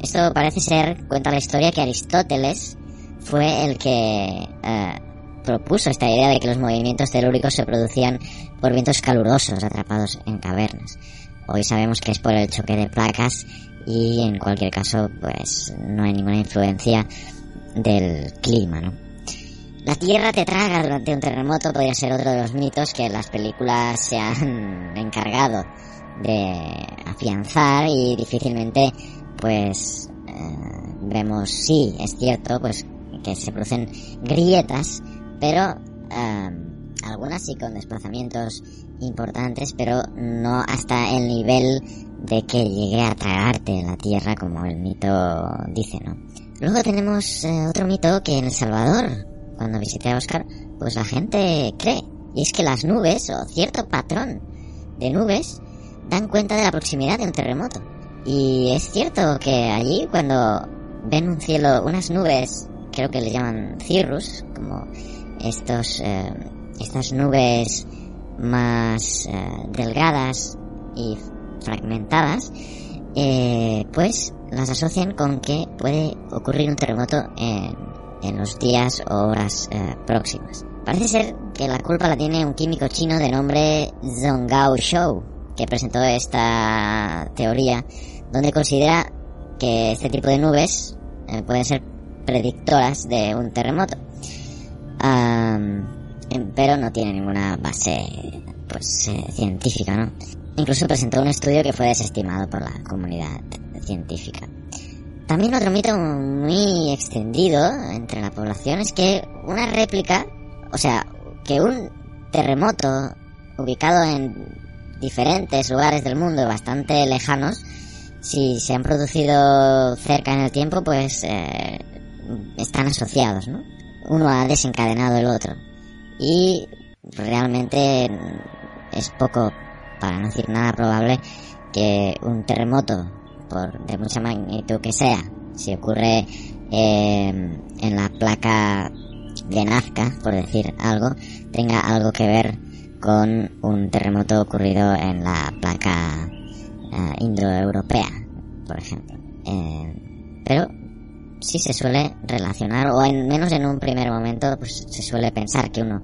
esto parece ser, cuenta la historia, que Aristóteles fue el que eh, propuso esta idea de que los movimientos telúricos se producían por vientos calurosos atrapados en cavernas. Hoy sabemos que es por el choque de placas y en cualquier caso pues no hay ninguna influencia del clima, ¿no? La tierra te traga durante un terremoto podría ser otro de los mitos que las películas se han encargado de afianzar y difícilmente pues eh, vemos sí es cierto pues que se producen grietas pero eh, algunas sí con desplazamientos importantes pero no hasta el nivel de que llegue a tragarte la tierra como el mito dice, ¿no? Luego tenemos eh, otro mito que en El Salvador, cuando visité a Oscar, pues la gente cree. Y es que las nubes, o cierto patrón de nubes, dan cuenta de la proximidad de un terremoto. Y es cierto que allí cuando ven un cielo, unas nubes, creo que le llaman cirrus, como estos, eh, estas nubes más eh, delgadas y fragmentadas, eh, pues las asocian con que puede ocurrir un terremoto en, en los días o horas eh, próximas. Parece ser que la culpa la tiene un químico chino de nombre Zonggao Shou, que presentó esta teoría, donde considera que este tipo de nubes eh, pueden ser predictoras de un terremoto. pero no tiene ninguna base pues científica, ¿no? Incluso presentó un estudio que fue desestimado por la comunidad científica. También otro mito muy extendido entre la población es que una réplica, o sea, que un terremoto ubicado en diferentes lugares del mundo bastante lejanos, si se han producido cerca en el tiempo, pues eh, están asociados, ¿no? Uno ha desencadenado el otro. Y realmente es poco para no decir nada probable, que un terremoto por de mucha magnitud que sea, si ocurre eh, en la placa de Nazca, por decir algo, tenga algo que ver con un terremoto ocurrido en la placa uh, indoeuropea, por ejemplo. Eh, pero sí se suele relacionar, o en menos en un primer momento, pues se suele pensar que uno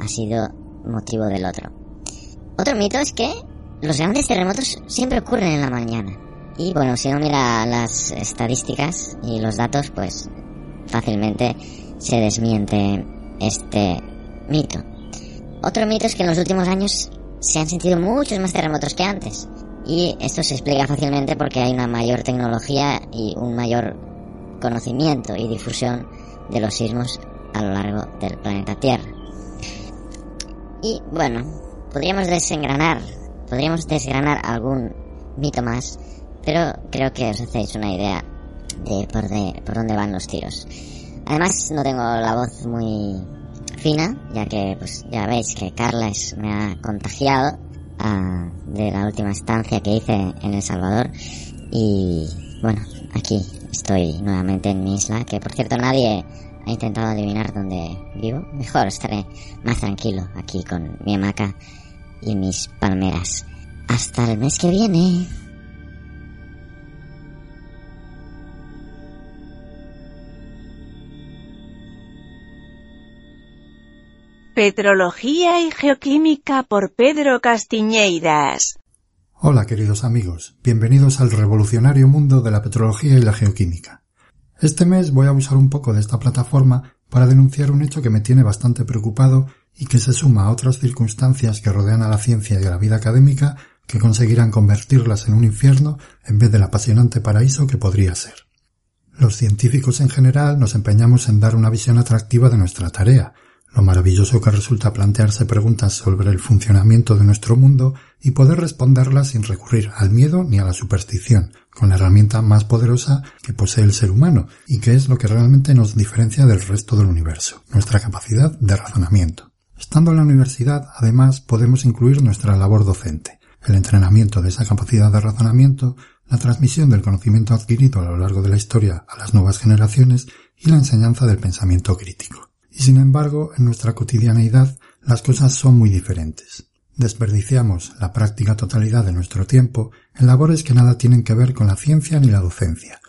ha sido motivo del otro. Otro mito es que los grandes terremotos siempre ocurren en la mañana. Y bueno, si uno mira las estadísticas y los datos, pues fácilmente se desmiente este mito. Otro mito es que en los últimos años se han sentido muchos más terremotos que antes. Y esto se explica fácilmente porque hay una mayor tecnología y un mayor conocimiento y difusión de los sismos a lo largo del planeta Tierra. Y bueno, podríamos desengranar, podríamos desgranar algún mito más, pero creo que os hacéis una idea de por, de, por dónde van los tiros. Además, no tengo la voz muy fina, ya que pues ya veis que Carles me ha contagiado de la última estancia que hice en El Salvador y bueno, aquí estoy nuevamente en mi isla, que por cierto nadie ha intentado adivinar dónde vivo. Mejor estaré más tranquilo aquí con mi hamaca y mis palmeras. Hasta el mes que viene. Petrología y Geoquímica por Pedro Castiñeiras. Hola queridos amigos, bienvenidos al revolucionario mundo de la petrología y la geoquímica. Este mes voy a abusar un poco de esta plataforma para denunciar un hecho que me tiene bastante preocupado y que se suma a otras circunstancias que rodean a la ciencia y a la vida académica que conseguirán convertirlas en un infierno en vez del apasionante paraíso que podría ser. Los científicos en general nos empeñamos en dar una visión atractiva de nuestra tarea, lo maravilloso que resulta plantearse preguntas sobre el funcionamiento de nuestro mundo y poder responderlas sin recurrir al miedo ni a la superstición, con la herramienta más poderosa que posee el ser humano y que es lo que realmente nos diferencia del resto del universo, nuestra capacidad de razonamiento. Estando en la universidad, además, podemos incluir nuestra labor docente, el entrenamiento de esa capacidad de razonamiento, la transmisión del conocimiento adquirido a lo largo de la historia a las nuevas generaciones y la enseñanza del pensamiento crítico. Y sin embargo, en nuestra cotidianeidad las cosas son muy diferentes. Desperdiciamos la práctica totalidad de nuestro tiempo en labores que nada tienen que ver con la ciencia ni la docencia,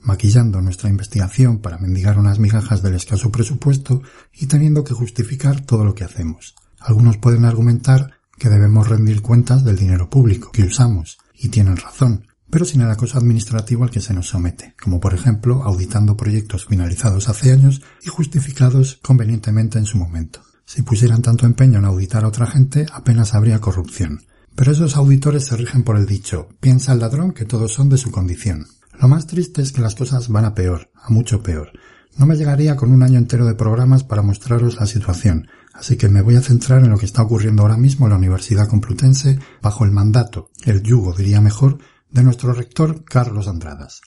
maquillando nuestra investigación para mendigar unas migajas del escaso presupuesto y teniendo que justificar todo lo que hacemos. Algunos pueden argumentar que debemos rendir cuentas del dinero público que usamos, y tienen razón, pero sin el acoso administrativo al que se nos somete, como por ejemplo auditando proyectos finalizados hace años y justificados convenientemente en su momento. Si pusieran tanto empeño en auditar a otra gente, apenas habría corrupción. Pero esos auditores se rigen por el dicho, piensa el ladrón que todos son de su condición. Lo más triste es que las cosas van a peor, a mucho peor. No me llegaría con un año entero de programas para mostraros la situación, así que me voy a centrar en lo que está ocurriendo ahora mismo en la Universidad Complutense bajo el mandato, el yugo diría mejor, de nuestro rector Carlos Andradas.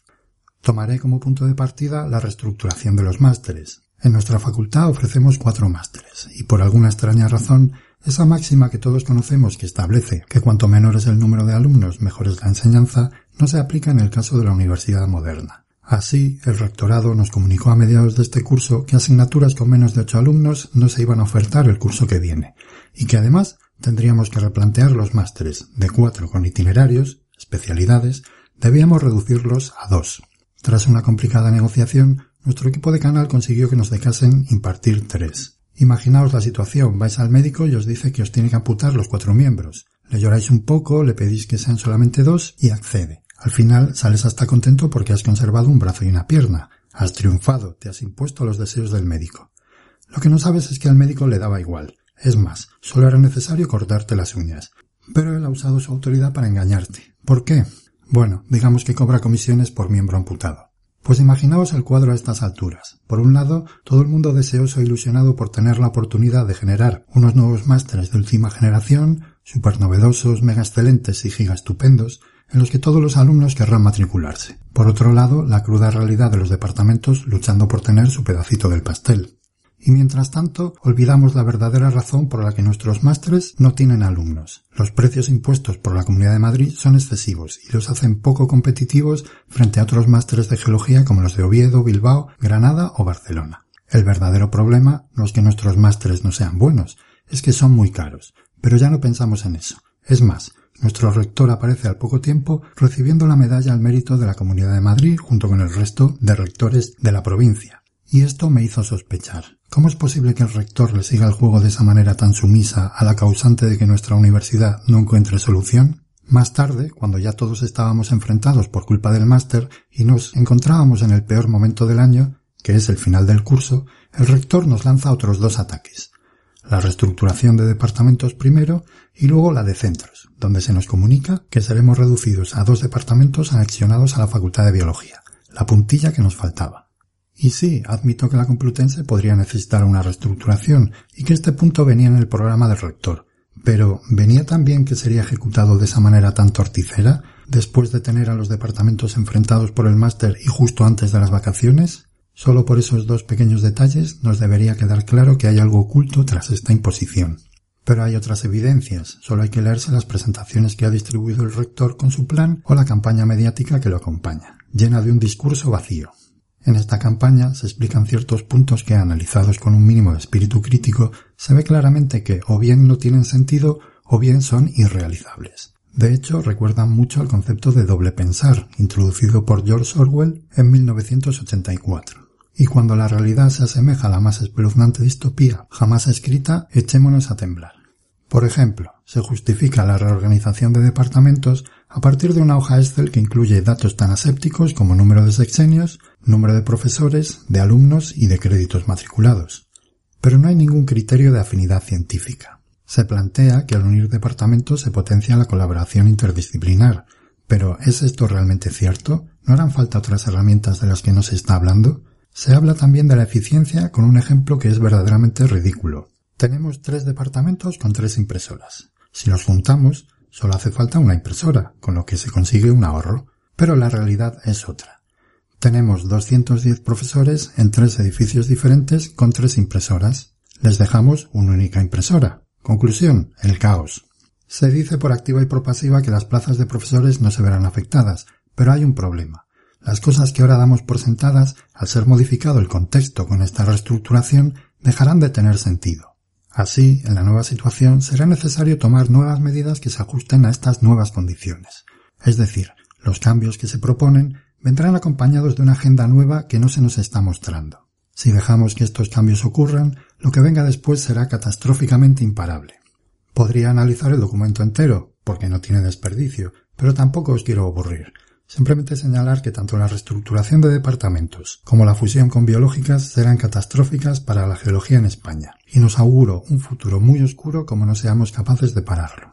Tomaré como punto de partida la reestructuración de los másteres. En nuestra facultad ofrecemos cuatro másteres, y por alguna extraña razón, esa máxima que todos conocemos que establece que cuanto menor es el número de alumnos, mejor es la enseñanza, no se aplica en el caso de la universidad moderna. Así, el rectorado nos comunicó a mediados de este curso que asignaturas con menos de ocho alumnos no se iban a ofertar el curso que viene, y que además tendríamos que replantear los másteres de cuatro con itinerarios especialidades, debíamos reducirlos a dos. Tras una complicada negociación, nuestro equipo de canal consiguió que nos dejasen impartir tres. Imaginaos la situación, vais al médico y os dice que os tiene que amputar los cuatro miembros. Le lloráis un poco, le pedís que sean solamente dos y accede. Al final sales hasta contento porque has conservado un brazo y una pierna. Has triunfado, te has impuesto los deseos del médico. Lo que no sabes es que al médico le daba igual. Es más, solo era necesario cortarte las uñas. Pero él ha usado su autoridad para engañarte. ¿Por qué? Bueno, digamos que cobra comisiones por miembro amputado. Pues imaginaos el cuadro a estas alturas. Por un lado, todo el mundo deseoso e ilusionado por tener la oportunidad de generar unos nuevos másteres de última generación, super novedosos, mega excelentes y giga estupendos, en los que todos los alumnos querrán matricularse. Por otro lado, la cruda realidad de los departamentos luchando por tener su pedacito del pastel. Y mientras tanto olvidamos la verdadera razón por la que nuestros másteres no tienen alumnos. Los precios impuestos por la Comunidad de Madrid son excesivos y los hacen poco competitivos frente a otros másteres de geología como los de Oviedo, Bilbao, Granada o Barcelona. El verdadero problema no es que nuestros másteres no sean buenos, es que son muy caros, pero ya no pensamos en eso. Es más, nuestro rector aparece al poco tiempo recibiendo la medalla al mérito de la Comunidad de Madrid junto con el resto de rectores de la provincia. Y esto me hizo sospechar. ¿Cómo es posible que el rector le siga el juego de esa manera tan sumisa a la causante de que nuestra universidad no encuentre solución? Más tarde, cuando ya todos estábamos enfrentados por culpa del máster y nos encontrábamos en el peor momento del año, que es el final del curso, el rector nos lanza otros dos ataques. La reestructuración de departamentos primero y luego la de centros, donde se nos comunica que seremos reducidos a dos departamentos anexionados a la Facultad de Biología, la puntilla que nos faltaba. Y sí, admito que la Complutense podría necesitar una reestructuración y que este punto venía en el programa del rector. Pero, ¿venía también que sería ejecutado de esa manera tan torticera, después de tener a los departamentos enfrentados por el máster y justo antes de las vacaciones? Solo por esos dos pequeños detalles nos debería quedar claro que hay algo oculto tras esta imposición. Pero hay otras evidencias, solo hay que leerse las presentaciones que ha distribuido el rector con su plan o la campaña mediática que lo acompaña, llena de un discurso vacío, en esta campaña se explican ciertos puntos que, analizados con un mínimo de espíritu crítico, se ve claramente que o bien no tienen sentido o bien son irrealizables. De hecho, recuerdan mucho al concepto de doble pensar, introducido por George Orwell en 1984. Y cuando la realidad se asemeja a la más espeluznante distopía jamás escrita, echémonos a temblar. Por ejemplo, se justifica la reorganización de departamentos a partir de una hoja Excel que incluye datos tan asépticos como número de sexenios, número de profesores, de alumnos y de créditos matriculados. Pero no hay ningún criterio de afinidad científica. Se plantea que al unir departamentos se potencia la colaboración interdisciplinar, pero ¿es esto realmente cierto? ¿No harán falta otras herramientas de las que no se está hablando? Se habla también de la eficiencia con un ejemplo que es verdaderamente ridículo. Tenemos tres departamentos con tres impresoras. Si los juntamos, solo hace falta una impresora, con lo que se consigue un ahorro. Pero la realidad es otra. Tenemos 210 profesores en tres edificios diferentes con tres impresoras. Les dejamos una única impresora. Conclusión, el caos. Se dice por activa y por pasiva que las plazas de profesores no se verán afectadas, pero hay un problema. Las cosas que ahora damos por sentadas, al ser modificado el contexto con esta reestructuración, dejarán de tener sentido. Así, en la nueva situación será necesario tomar nuevas medidas que se ajusten a estas nuevas condiciones. Es decir, los cambios que se proponen vendrán acompañados de una agenda nueva que no se nos está mostrando. Si dejamos que estos cambios ocurran, lo que venga después será catastróficamente imparable. Podría analizar el documento entero, porque no tiene desperdicio, pero tampoco os quiero aburrir. Simplemente señalar que tanto la reestructuración de departamentos como la fusión con biológicas serán catastróficas para la geología en España, y nos auguro un futuro muy oscuro como no seamos capaces de pararlo.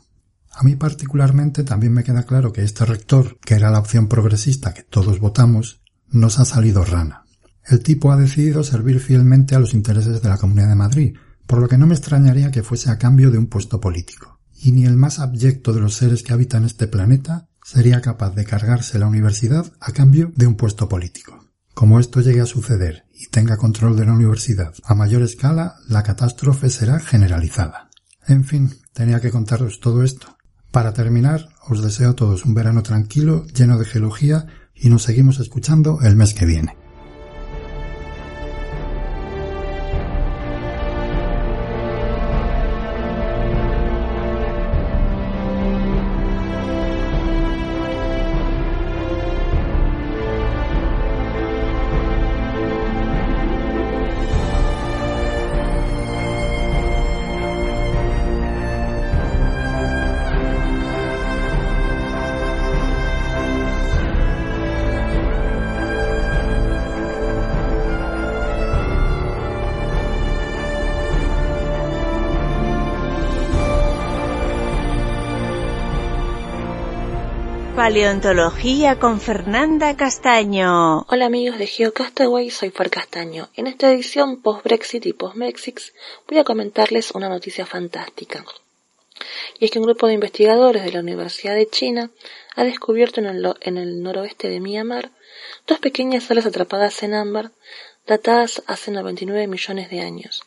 A mí particularmente también me queda claro que este rector, que era la opción progresista que todos votamos, nos ha salido rana. El tipo ha decidido servir fielmente a los intereses de la Comunidad de Madrid, por lo que no me extrañaría que fuese a cambio de un puesto político. Y ni el más abyecto de los seres que habitan este planeta sería capaz de cargarse la universidad a cambio de un puesto político. Como esto llegue a suceder y tenga control de la universidad a mayor escala, la catástrofe será generalizada. En fin, tenía que contaros todo esto. Para terminar, os deseo a todos un verano tranquilo, lleno de geología, y nos seguimos escuchando el mes que viene. Paleontología con Fernanda Castaño. Hola amigos de GeoCastaway, soy Fer Castaño. En esta edición post-Brexit y post-Mexix voy a comentarles una noticia fantástica. Y es que un grupo de investigadores de la Universidad de China ha descubierto en el, en el noroeste de Myanmar dos pequeñas salas atrapadas en ámbar datadas hace 99 millones de años.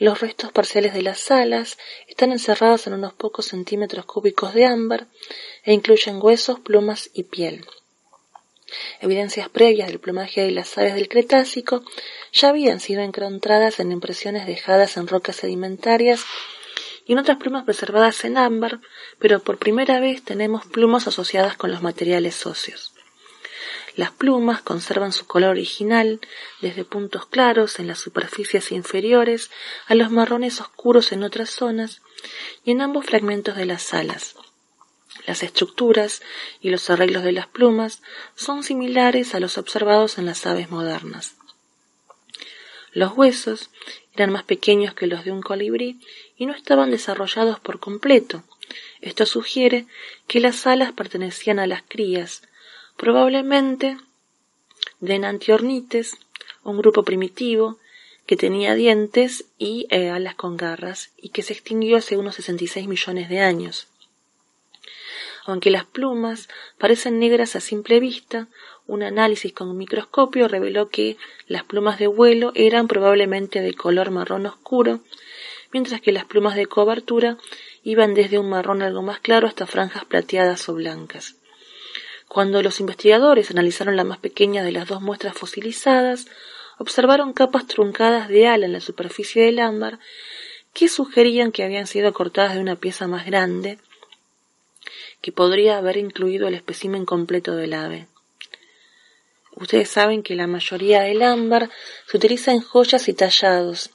Los restos parciales de las alas están encerrados en unos pocos centímetros cúbicos de ámbar e incluyen huesos, plumas y piel. Evidencias previas del plumaje de las aves del Cretácico ya habían sido encontradas en impresiones dejadas en rocas sedimentarias y en otras plumas preservadas en ámbar, pero por primera vez tenemos plumas asociadas con los materiales óseos. Las plumas conservan su color original, desde puntos claros en las superficies inferiores a los marrones oscuros en otras zonas y en ambos fragmentos de las alas. Las estructuras y los arreglos de las plumas son similares a los observados en las aves modernas. Los huesos eran más pequeños que los de un colibrí y no estaban desarrollados por completo. Esto sugiere que las alas pertenecían a las crías, probablemente de Enantiornites, un grupo primitivo que tenía dientes y eh, alas con garras y que se extinguió hace unos 66 millones de años. Aunque las plumas parecen negras a simple vista, un análisis con un microscopio reveló que las plumas de vuelo eran probablemente de color marrón oscuro, mientras que las plumas de cobertura iban desde un marrón algo más claro hasta franjas plateadas o blancas. Cuando los investigadores analizaron la más pequeña de las dos muestras fosilizadas, observaron capas truncadas de ala en la superficie del ámbar que sugerían que habían sido cortadas de una pieza más grande que podría haber incluido el espécimen completo del ave. Ustedes saben que la mayoría del ámbar se utiliza en joyas y tallados,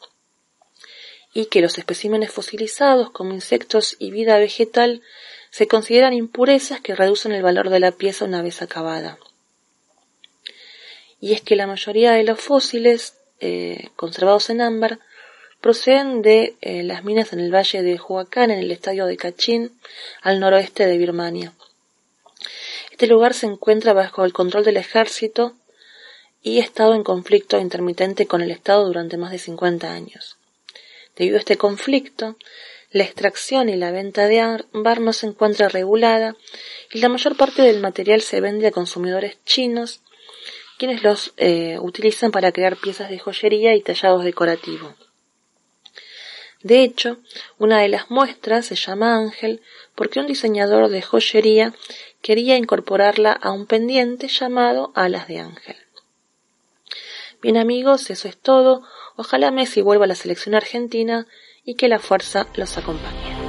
y que los especímenes fosilizados como insectos y vida vegetal se consideran impurezas que reducen el valor de la pieza una vez acabada. Y es que la mayoría de los fósiles eh, conservados en ámbar proceden de eh, las minas en el valle de Huacán, en el estadio de Kachin, al noroeste de Birmania. Este lugar se encuentra bajo el control del ejército y ha estado en conflicto intermitente con el Estado durante más de 50 años. Debido a este conflicto, la extracción y la venta de ámbar no se encuentra regulada y la mayor parte del material se vende a consumidores chinos, quienes los eh, utilizan para crear piezas de joyería y tallados decorativos. De hecho, una de las muestras se llama Ángel porque un diseñador de joyería quería incorporarla a un pendiente llamado Alas de Ángel. Bien amigos, eso es todo. Ojalá Messi vuelva a la selección argentina y que la fuerza los acompañe.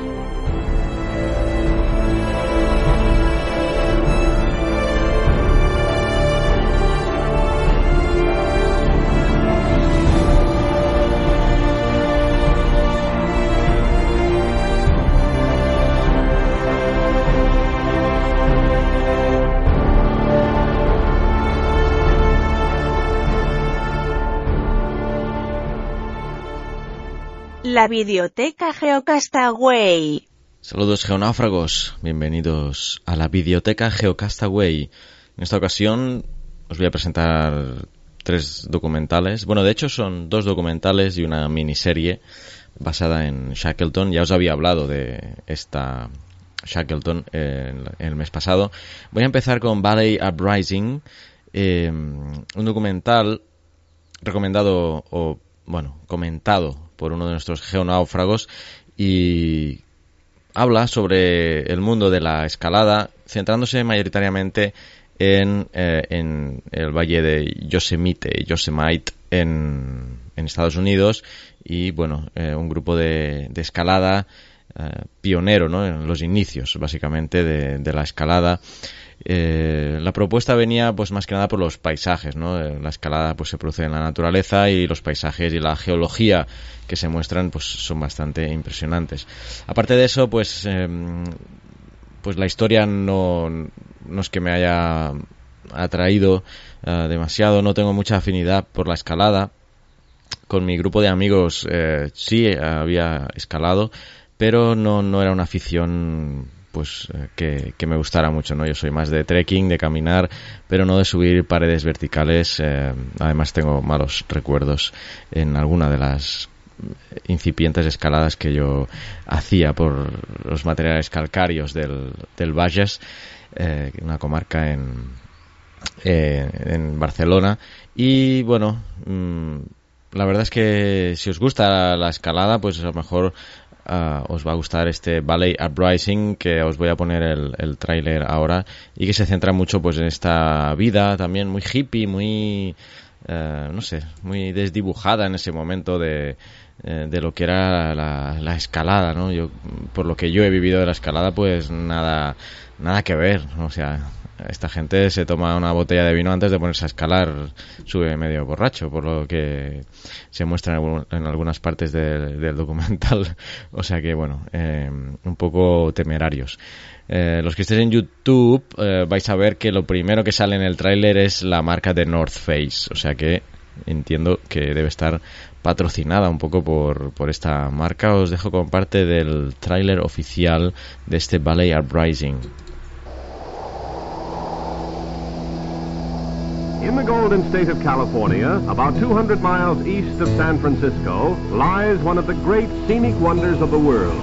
La Videoteca Geocastaway. Saludos geonáufragos, bienvenidos a la Videoteca Geocastaway. En esta ocasión os voy a presentar tres documentales. Bueno, de hecho son dos documentales y una miniserie basada en Shackleton. Ya os había hablado de esta Shackleton en, el mes pasado. Voy a empezar con Valley Uprising, eh, un documental recomendado o, bueno, comentado por uno de nuestros geonáufragos y habla sobre el mundo de la escalada, centrándose mayoritariamente en, eh, en el valle de Yosemite, Yosemite en, en Estados Unidos y bueno, eh, un grupo de, de escalada eh, pionero, ¿no? En los inicios, básicamente, de, de la escalada eh, la propuesta venía pues más que nada por los paisajes, ¿no? Eh, la escalada pues se produce en la naturaleza y los paisajes y la geología que se muestran pues son bastante impresionantes. Aparte de eso, pues em, pues la historia no, no es que me haya atraído eh, demasiado, no tengo mucha afinidad por la escalada. Con mi grupo de amigos sí había escalado, pero no, no era una afición pues eh, que, me gustara mucho, ¿no? Yo soy más de trekking, de caminar, pero no de subir paredes verticales. Eh, además tengo malos recuerdos en alguna de las incipientes escaladas que yo hacía por los materiales calcáreos del, del Valles, eh, una comarca en, en Barcelona. Y bueno, mm, la verdad es que si os gusta la escalada, pues a lo mejor ah, os va a gustar este Ballet Uprising que os voy a poner el, el tráiler ahora y que se centra mucho pues en esta vida también muy hippie, muy eh, no sé, muy desdibujada en ese momento de, eh, de lo que era la, la, escalada, ¿no? Yo, por lo que yo he vivido de la escalada, pues nada, nada que ver, o sea, esta gente se toma una botella de vino antes de ponerse a escalar, sube medio borracho, por lo que se muestra en, algunas partes del documental. o sea que, bueno, eh, un poco temerarios. Eh, los que estéis en YouTube eh, vais a ver que lo primero que sale en el tráiler es la marca de North Face, o sea que entiendo que debe estar patrocinada un poco por, por esta marca. Os dejo con parte del tráiler oficial de este Ballet Uprising. In the golden state of California, about 200 miles east of San Francisco, lies one of the great scenic wonders of the world,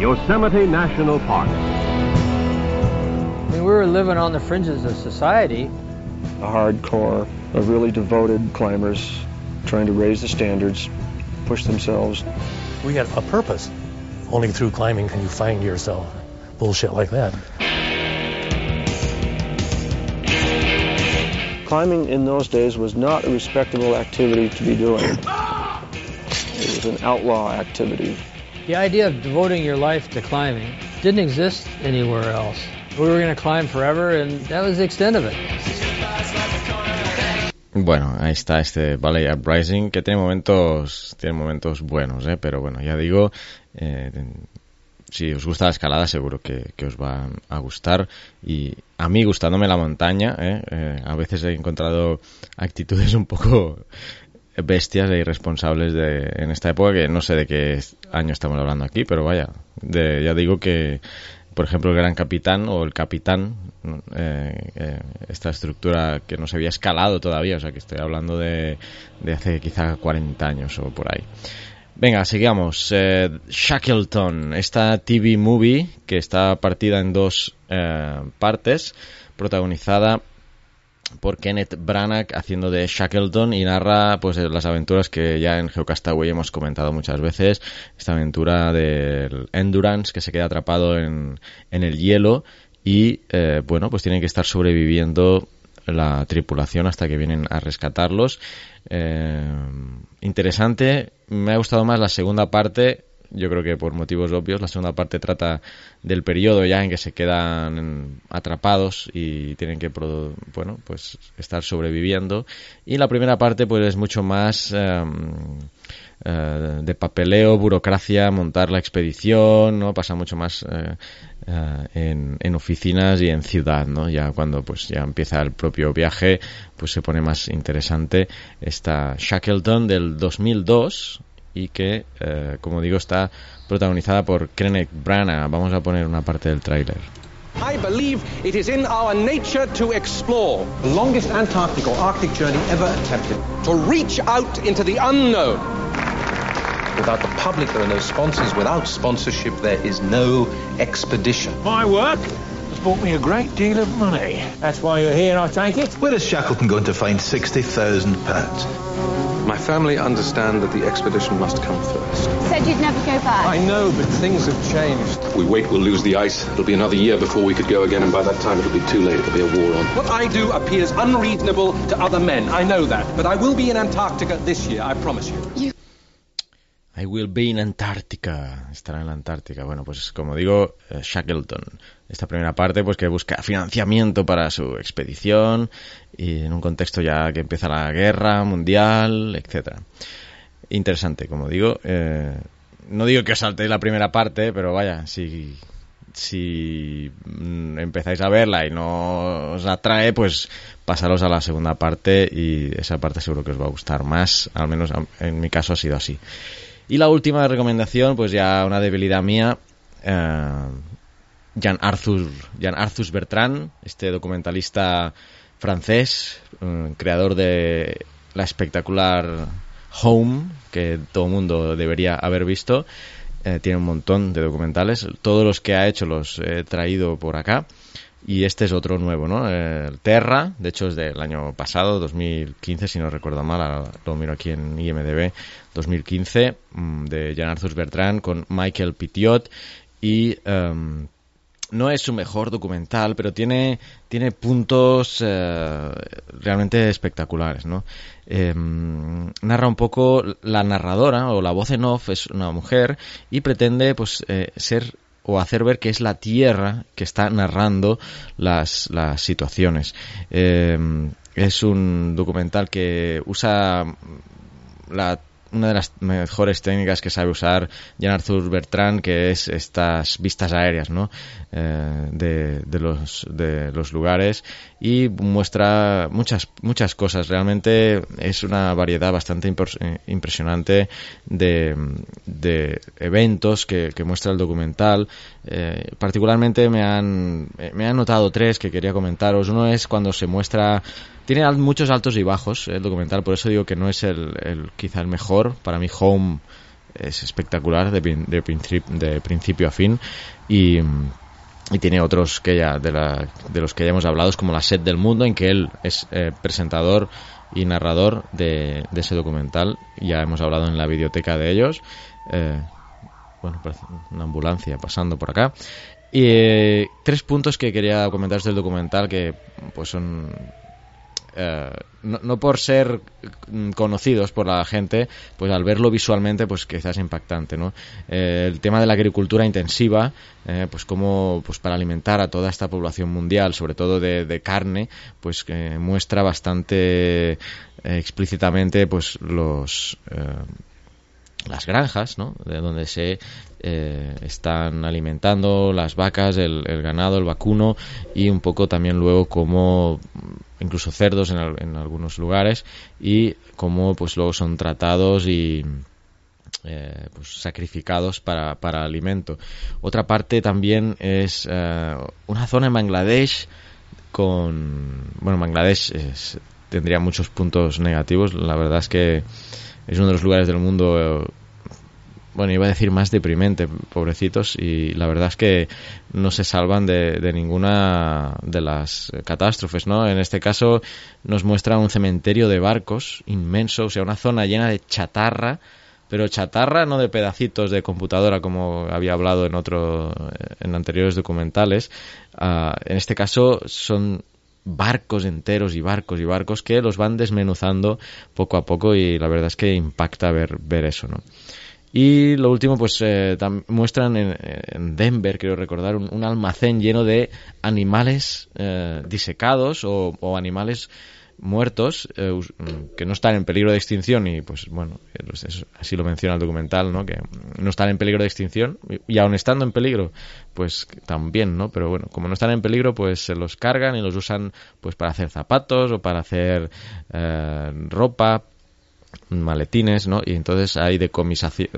Yosemite National Park. I mean, we were living on the fringes of society. A hardcore of really devoted climbers trying to raise the standards, push themselves. We had a purpose. Only through climbing can you find yourself. Bullshit like that. Climbing in those days was not a respectable activity to be doing. It was an outlaw activity. The idea of devoting your life to climbing didn't exist anywhere else. We were going to climb forever, and that was the extent of it. Bueno, ahí está este Valley Uprising que tiene momentos, tiene momentos buenos, ¿eh? pero bueno, ya digo, eh, si os gusta la escalada seguro que, os va a gustar y a mí gustándome la montaña ¿eh? Eh, a veces he encontrado actitudes un poco bestias e irresponsables de, en esta época que no sé de qué año estamos hablando aquí pero vaya de, ya digo que por ejemplo el gran capitán o el capitán eh, esta estructura que no se había escalado todavía o sea que estoy hablando de, de hace quizá 40 años o por ahí Venga, sigamos. Eh, Shackleton, esta TV movie que está partida en dos eh, partes, protagonizada por Kenneth Branagh haciendo de Shackleton y narra pues las aventuras que ya en Geocastaway hemos comentado muchas veces, esta aventura del Endurance que se queda atrapado en, en el hielo y eh, bueno pues tiene que estar sobreviviendo la tripulación hasta que vienen a rescatarlos. Eh, interesante, me ha gustado más la segunda parte, yo creo que por motivos obvios, la segunda parte trata del periodo ya en que se quedan atrapados y tienen que bueno, pues estar sobreviviendo y la primera parte pues es mucho más eh, de papeleo, burocracia, montar la expedición, ¿no? Pasa mucho más eh, eh, en, en, oficinas y en ciudad, ¿no? Ya cuando pues ya empieza el propio viaje, pues se pone más interesante esta Shackleton del 2002 y que, como digo, está protagonizada por Kenneth Branagh. Vamos a poner una parte del tráiler. I believe it is in our nature to explore. The longest Antarctic or Arctic journey ever attempted. To reach out into the unknown. Without the public, there are no sponsors. Without sponsorship, there is no expedition. My work has brought me a great deal of money. That's why you're here, I take it? Where is Shackleton going to find £60,000? My family understand that the expedition must come first. Said you'd never go back. I know, but things have changed. If we wait, we'll lose the ice. It'll be another year before we could go again, and by that time it'll be too late. It'll be a war on. What I do appears unreasonable to other men. I know that. But I will be in Antarctica this year, I promise you. You I will be in Antarctica. Estará en la Antártica. Bueno, pues como digo, eh, Shackleton. Esta primera parte, pues que busca financiamiento para su expedición y en un contexto ya que empieza la guerra mundial, etcétera. Interesante, como digo. Eh, no digo que os saltéis la primera parte, pero vaya, si si mm, empezáis a verla y no os atrae, pues pasaros a la segunda parte y esa parte seguro que os va a gustar más, al menos en mi caso ha sido así. Y la última recomendación, pues ya una debilidad mía, eh, Jean Arthur, Jean Arthur Bertrand, este documentalista francés, eh, creador de la espectacular Home, que todo el mundo debería haber visto. Eh, tiene un montón de documentales. Todos los que ha hecho los he traído por acá. y este es otro nuevo, ¿no? El Terra, de hecho es del año pasado, 2015, si no recuerdo mal, lo miro aquí en IMDB, 2015, mm, de Jan Arthur Bertrand con Michael Pitiot y em, no es su mejor documental, pero tiene, tiene puntos eh, realmente espectaculares, ¿no? Em, narra un poco la narradora o la voz en off es una mujer y pretende pues eh, ser o hacer ver que es la tierra que está narrando las, las situaciones. Em, es un documental que usa la una de las mejores técnicas que sabe usar Jan Arthur Bertrand, que es estas vistas aéreas, ¿no? Eh, de, de, los, de los lugares y muestra muchas, muchas cosas. Realmente es una variedad bastante eh, impresionante de, de eventos que, que, muestra el documental. Eh, particularmente me han, me han notado tres que quería comentaros. Uno es cuando se muestra tiene muchos altos y bajos el documental, por eso digo que no es el, el quizá el mejor. Para mí Home es espectacular de, de, de principio a fin y, tiene otros que ya de, la, de, los que ya hemos hablado, como La Set del Mundo, en que él es eh, presentador y narrador de, de, ese documental. Ya hemos hablado en la biblioteca de ellos. Eh, bueno, parece una ambulancia pasando por acá. Y eh, tres puntos que quería comentaros del documental que pues son eh, no, por ser conocidos por la gente, pues al verlo visualmente, pues quizás impactante, ¿no? Eh, el tema de la agricultura intensiva, eh, pues como pues para alimentar a toda esta población mundial, sobre todo de, de carne, pues muestra bastante explícitamente, pues los las granjas, ¿no? De donde se eh, están alimentando las vacas, el, el, ganado, el vacuno y un poco también luego como incluso cerdos en, en algunos lugares y cómo pues luego son tratados y eh, pues sacrificados para, para alimento. Otra parte también es eh, una zona en Bangladesh con bueno Bangladesh es, tendría muchos puntos negativos. La verdad es que es uno de los lugares del mundo bueno, iba a decir más deprimente, pobrecitos, y la verdad es que no se salvan de, de, ninguna de las catástrofes, ¿no? En este caso nos muestra un cementerio de barcos inmenso, o sea, una zona llena de chatarra, pero chatarra no de pedacitos de computadora como había hablado en otro, en anteriores documentales. Uh, en este caso son barcos enteros y barcos y barcos que los van desmenuzando poco a poco y la verdad es que impacta ver, ver eso, ¿no? Y lo último, pues eh, muestran en, en, Denver, quiero recordar, un, almacén lleno de animales eh, disecados o, animales muertos eh, que no están en peligro de extinción y pues bueno, eso, así lo menciona el documental, ¿no? Que no están en peligro de extinción y aun estando en peligro, pues también, ¿no? Pero bueno, como no están en peligro, pues se los cargan y los usan pues para hacer zapatos o para hacer eh, ropa, maletines, ¿no? Y entonces hay decomisación,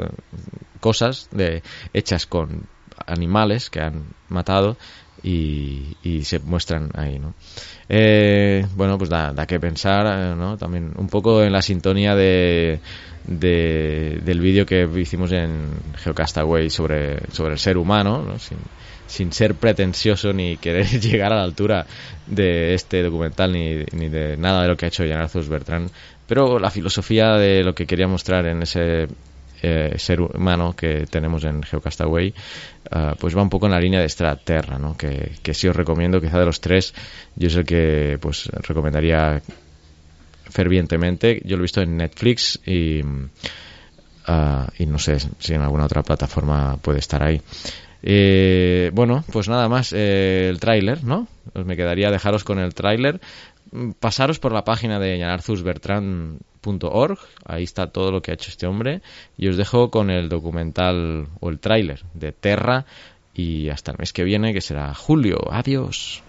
cosas de, hechas con animales que han matado y, y se muestran ahí, ¿no? Eh, bueno, pues da, da que pensar, ¿no? También un poco en la sintonía de, de del vídeo que hicimos en Geocastaway sobre, sobre el ser humano, ¿no? Sin, sin ser pretencioso ni querer llegar a la altura de este documental ni, ni de nada de lo que ha hecho Jan Arthur Bertrand, pero la filosofía de lo que quería mostrar en ese eh, ser humano que tenemos en Geocastaway, uh, pues va un poco en la línea de Extraterra, ¿no? Que, que sí os recomiendo, quizá de los tres, yo es el que pues recomendaría fervientemente. Yo lo he visto en Netflix y, uh, y no sé si en alguna otra plataforma puede estar ahí. Eh, bueno, pues nada más, eh, el tráiler, ¿no? Pues me quedaría dejaros con el tráiler. Pasaros por la página de janarthusbertrand.org, ahí está todo lo que ha hecho este hombre, y os dejo con el documental o el tráiler de Terra y hasta el mes que viene, que será julio. Adiós.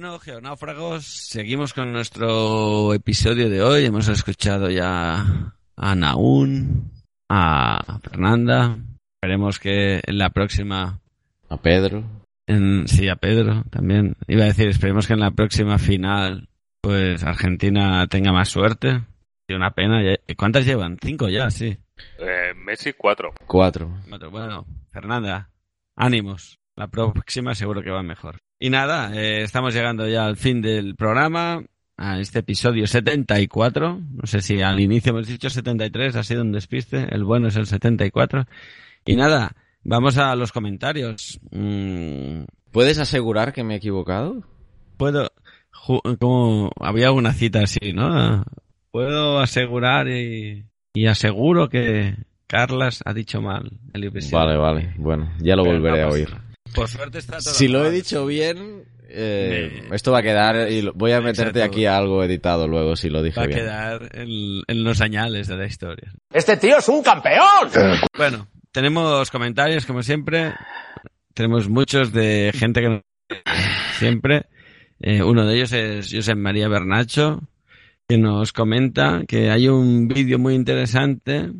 Bueno, geonáufragos, seguimos con nuestro episodio de hoy. Hemos escuchado ya a Naún, a Fernanda. Esperemos que en la próxima... A Pedro. En, sí, a Pedro también. Iba a decir, esperemos que en la próxima final, pues Argentina tenga más suerte. Y una pena. ¿Cuántas llevan? Cinco ya, sí. Eh, Messi 4. Cuatro. Cuatro. Bueno, Fernanda, ánimos. La próxima seguro que va mejor. Y nada, eh, estamos llegando ya al fin del programa, a este episodio 74. No sé si al inicio hemos dicho 73, ha sido un despiste. El bueno es el 74. Y nada, vamos a los comentarios. Mm, ¿Puedes asegurar que me he equivocado? Puedo, como había alguna cita así, ¿no? Puedo asegurar y, y aseguro que Carlas ha dicho mal el episodio. Vale, vale. Bueno, ya lo Pero volveré no a oír. Por suerte está todo Si lo he dicho bien, eh, esto va a quedar y lo- voy a meterte Exacto. aquí algo editado luego si lo dije Va a bien. quedar en, en los añales de la historia. Este tío es un campeón. Bueno, tenemos comentarios como siempre. Tenemos muchos de gente que nos siempre. Eh, uno de ellos es Josep María Bernacho, que nos comenta que hay un vídeo muy interesante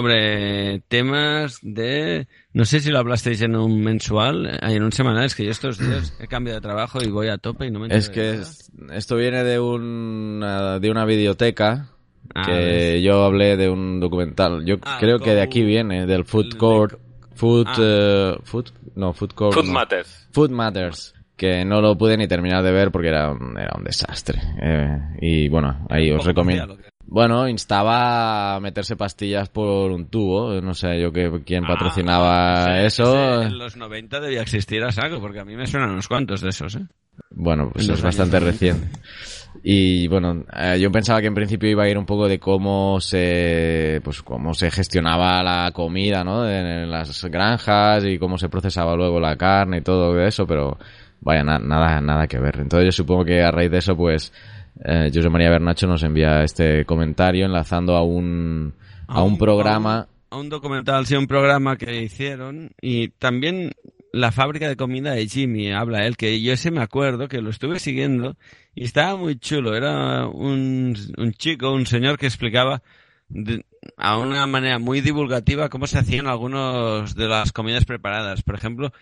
sobre temas de... No sé si lo hablasteis en un mensual, eh, en un semanal, es que yo estos días he cambiado de trabajo y voy a tope y no me Es que es- esto viene de una, de una videoteca Ah, que ves. yo hablé de un documental. Yo Ah, creo que de aquí viene, del Food Court. Food, Ah. eh, food, no, Food Court. Food no. Matters. Food Matters. Que no lo pude ni terminar de ver porque era un, era un desastre. Eh, y bueno, ahí os recomiendo. Bueno, instaba a meterse pastillas por un tubo. No sé yo que, quién patrocinaba Ah, ese- eso. en los 90 debía existir a saco, porque a mí me suenan unos cuantos de esos, ¿eh? Bueno, pues es bastante años 90. reciente. Y bueno, eh, yo pensaba que en principio iba a ir un poco de cómo se, pues cómo se gestionaba la comida, ¿no? En, en las granjas y cómo se procesaba luego la carne y todo eso, pero vaya, na- nada, nada que ver. Entonces yo supongo que a raíz de eso, pues, eh, José María Bernacho nos envía este comentario enlazando a un, a un programa. A un documental, sí, un programa que hicieron. Y también la fábrica de comida de Jimmy, habla él, que yo ese me acuerdo que lo estuve siguiendo y estaba muy chulo. Era un, un chico, un señor que explicaba de- a una manera muy divulgativa cómo se hacían algunos de las comidas preparadas. Por ejemplo,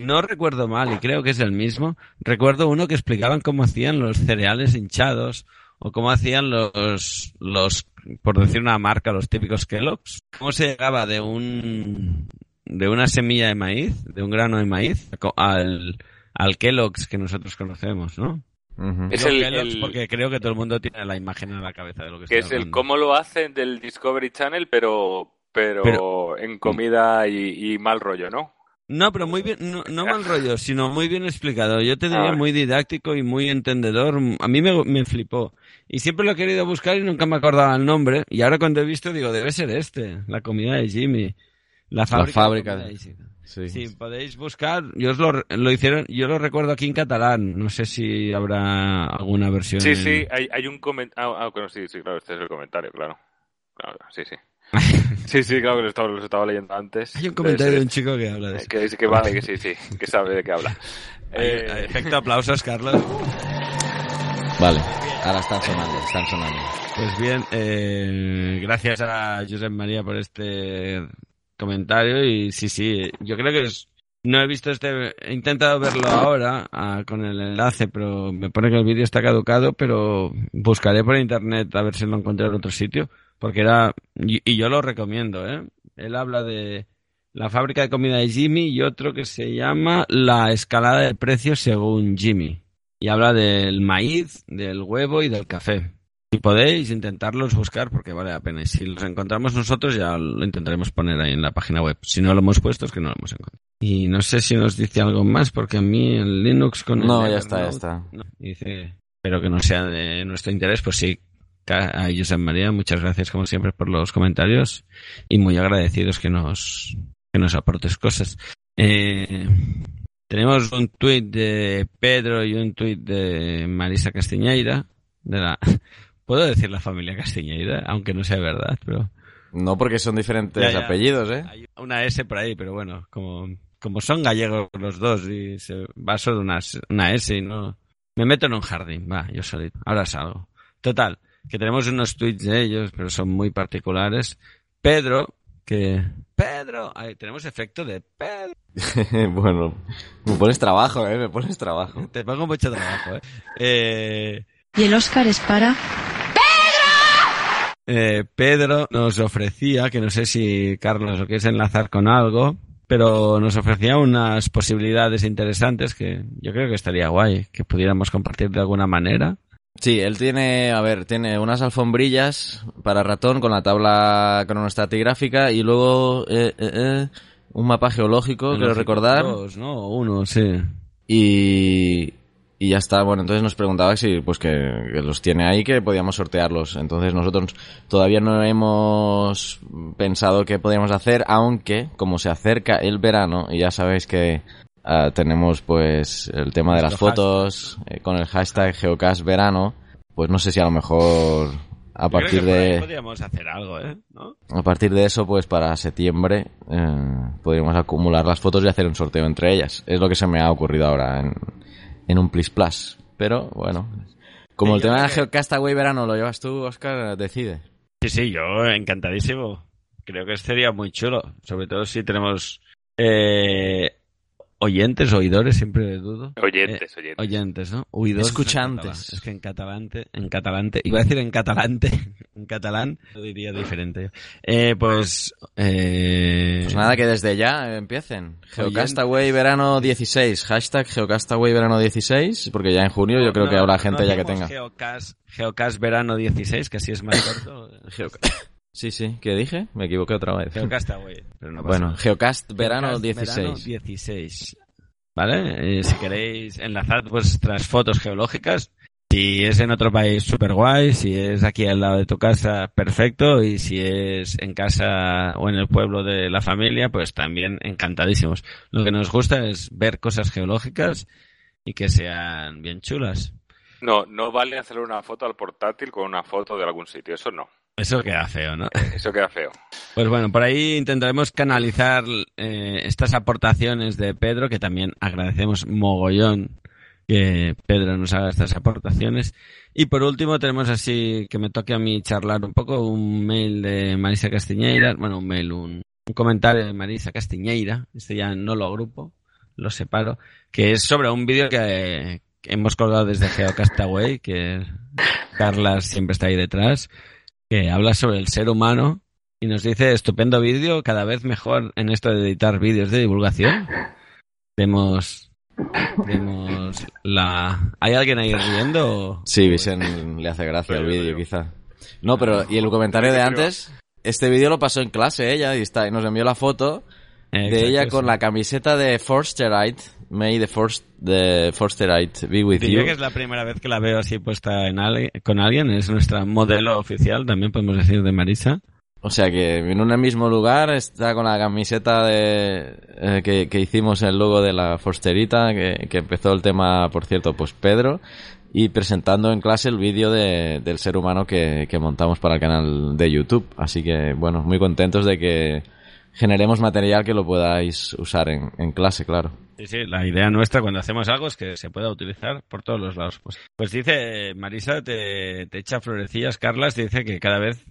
no recuerdo mal, y creo que es el mismo, recuerdo uno que explicaban cómo hacían los cereales hinchados o cómo hacían los, los, por decir una marca, los típicos Kellogg's. Cómo se llegaba de un, de una semilla de maíz, de un grano de maíz, al, al Kellogg's que nosotros conocemos, ¿no? Es el- porque creo que todo el mundo tiene la imagen en la cabeza de lo que Que es el cómo lo hacen del Discovery Channel, pero, pero, Pero- en comida y, y mal rollo, ¿no? No, pero muy bien, no, no mal rollo, sino muy bien explicado. Yo te diría muy didáctico y muy entendedor. A mí me, me flipó. Y siempre lo he querido buscar y nunca me acordaba el nombre. Y ahora cuando he visto digo, debe ser este, la comida de Jimmy. La fábrica. de fábrica de-. Sí. Si podéis buscar, yo os lo, lo hicieron, yo lo recuerdo aquí en catalán. No sé si habrá alguna versión. Sí, en- sí, hay, hay un comentario. Ah, ah, bueno, sí, sí, claro, este es el comentario, claro. Claro, sí, sí. Sí, sí, claro que lo estaba, lo estaba leyendo antes. Hay un comentario de un chico que habla de este. eso. Que dice que vale, que sí, sí, que sabe de qué habla. Eh, efecto aplausos, Carlos. Vale, ahora están sonando, están sonando. Pues bien, eh, gracias a Josep María por este comentario y sí, sí, yo creo que es, no he visto este, he intentado verlo ahora ah, con el enlace, pero me pone que el vídeo está caducado, pero buscaré por internet a ver si lo encontré en otro sitio, porque era, y, y yo lo recomiendo, ¿eh? Él habla de la fábrica de comida de Jimmy y otro que se llama la escalada de precios según Jimmy. Y habla del maíz, del huevo y del café. Si podéis intentarlos buscar porque vale la pena. Y si los encontramos nosotros ya lo intentaremos poner ahí en la página web. Si no lo hemos puesto es que no lo hemos encontrado. Y no sé si nos dice algo más porque a mí el Linux con el No, ya está, ya está. no, dice, espero que no sea de nuestro interés, pues sí. A Josep María, muchas gracias como siempre por los comentarios y muy agradecidos que nos, que nos aportes cosas. Eh, tenemos un tuit de Pedro y un tuit de Marisa Castiñeira, de la, puedo decir la familia Castiñeira, aunque no sea verdad, pero No porque son diferentes Ya, ya. apellidos, ¿eh? hay una S por ahí, pero bueno, como, como son gallegos los dos y se va solo una, S- una S y no, Me meto en un jardín, va, yo solito. Ahora salgo. Total, que tenemos unos tweets de ellos, pero son muy particulares. Pedro, que... Pedro, Ay, tenemos efecto de Pedro. bueno, me pones trabajo, ¿eh? Me pones trabajo. Te pongo mucho trabajo, ¿eh? eh y el Oscar es para... Eh, Pedro nos ofrecía, que no sé si Carlos lo quieres enlazar con algo, pero nos ofrecía unas posibilidades interesantes que yo creo que estaría guay, que pudiéramos compartir de alguna manera. Sí, él tiene, a ver, tiene unas alfombrillas para ratón con la tabla cronoestratigráfica y luego eh, eh, eh un mapa geológico, quiero recordar. Dos, ¿no? Uno, sí. Y, y ya está. Bueno, entonces nos preguntaba si pues que, los tiene ahí que podíamos sortearlos. Entonces nosotros todavía no hemos pensado qué podríamos hacer, aunque como se acerca el verano y ya sabéis que ah, tenemos pues el tema de las fotos eh, con el hashtag geocastverano, pues no sé si a lo mejor a partir de podríamos hacer algo, ¿eh? A partir de eso, pues para septiembre eh, podríamos acumular las fotos y hacer un sorteo entre ellas. Es lo que se me ha ocurrido ahora en, en un Plis Plus. Pero bueno, como el tema de Geocastaway verano lo llevas tú, Oscar, decide. Sí, sí, yo encantadísimo. Creo que sería muy chulo, sobre todo si tenemos eh, oyentes, oidores, siempre dudo. Oyentes, oyentes. Oyentes, ¿no? Oidores Escuchantes. Es que en catalán, en catalán, iba a decir en catalán, en catalán, lo diría diferente. Eh, pues, eh... Pues nada, que desde ya empiecen. Geocastaway verano 16, hashtag Geocastaway verano 16, porque ya en junio yo creo que habrá gente ya que tenga. Geocast, Geocast verano 16, que así es más corto. Sí, sí, ¿qué dije? Me equivoqué otra vez. Geocastaway. bueno, Geocast verano 16. 16. ¿Vale? Eh, si queréis enlazar vuestras fotos geológicas, si es en otro país, super guay. Si es aquí al lado de tu casa, perfecto. Y si es en casa o en el pueblo de la familia, pues también encantadísimos. Lo que nos gusta es ver cosas geológicas y que sean bien chulas. No, no vale hacer una foto al portátil con una foto de algún sitio. Eso no. Eso queda feo, ¿no? Eso queda feo. Pues bueno, por ahí intentaremos canalizar eh, estas aportaciones de Pedro, que también agradecemos mogollón que Pedro nos haga estas aportaciones. Y por último tenemos así que me toque a mí charlar un poco un mail de Marisa Castiñeira, bueno, un mail, un, comentario de Marisa Castiñeira, este ya no lo agrupo, lo separo, que es sobre un vídeo que, que hemos colgado desde Geocastaway, que Carla siempre está ahí detrás, que habla sobre el ser humano y nos dice estupendo vídeo, cada vez mejor en esto de editar vídeos de divulgación. Vemos, vemos la... ¿Hay alguien ahí riendo? Sí, Vicen le hace gracia el vídeo, quizá. No, pero y el comentario de antes, este vídeo lo pasó en clase ella y está y nos envió la foto de ella con la camiseta de Forsterite May the, first, the Forsterite be with Diría you. que es la primera vez que la veo así puesta en con alguien. Es nuestra modelo oficial, también podemos decir, de Marisa. O sea que en un mismo lugar está con la camiseta de, eh, que, que, hicimos el logo de la Forsterita, que, que, empezó el tema, por cierto, pues Pedro, y presentando en clase el vídeo de, del ser humano que, que montamos para el canal de YouTube. Así que, bueno, muy contentos de que generemos material que lo podáis usar en, en, clase, claro. Sí, sí, la idea nuestra cuando hacemos algo es que se pueda utilizar por todos los lados. Pues, pues dice, Marisa te, echa florecillas, Carlas, dice que cada vez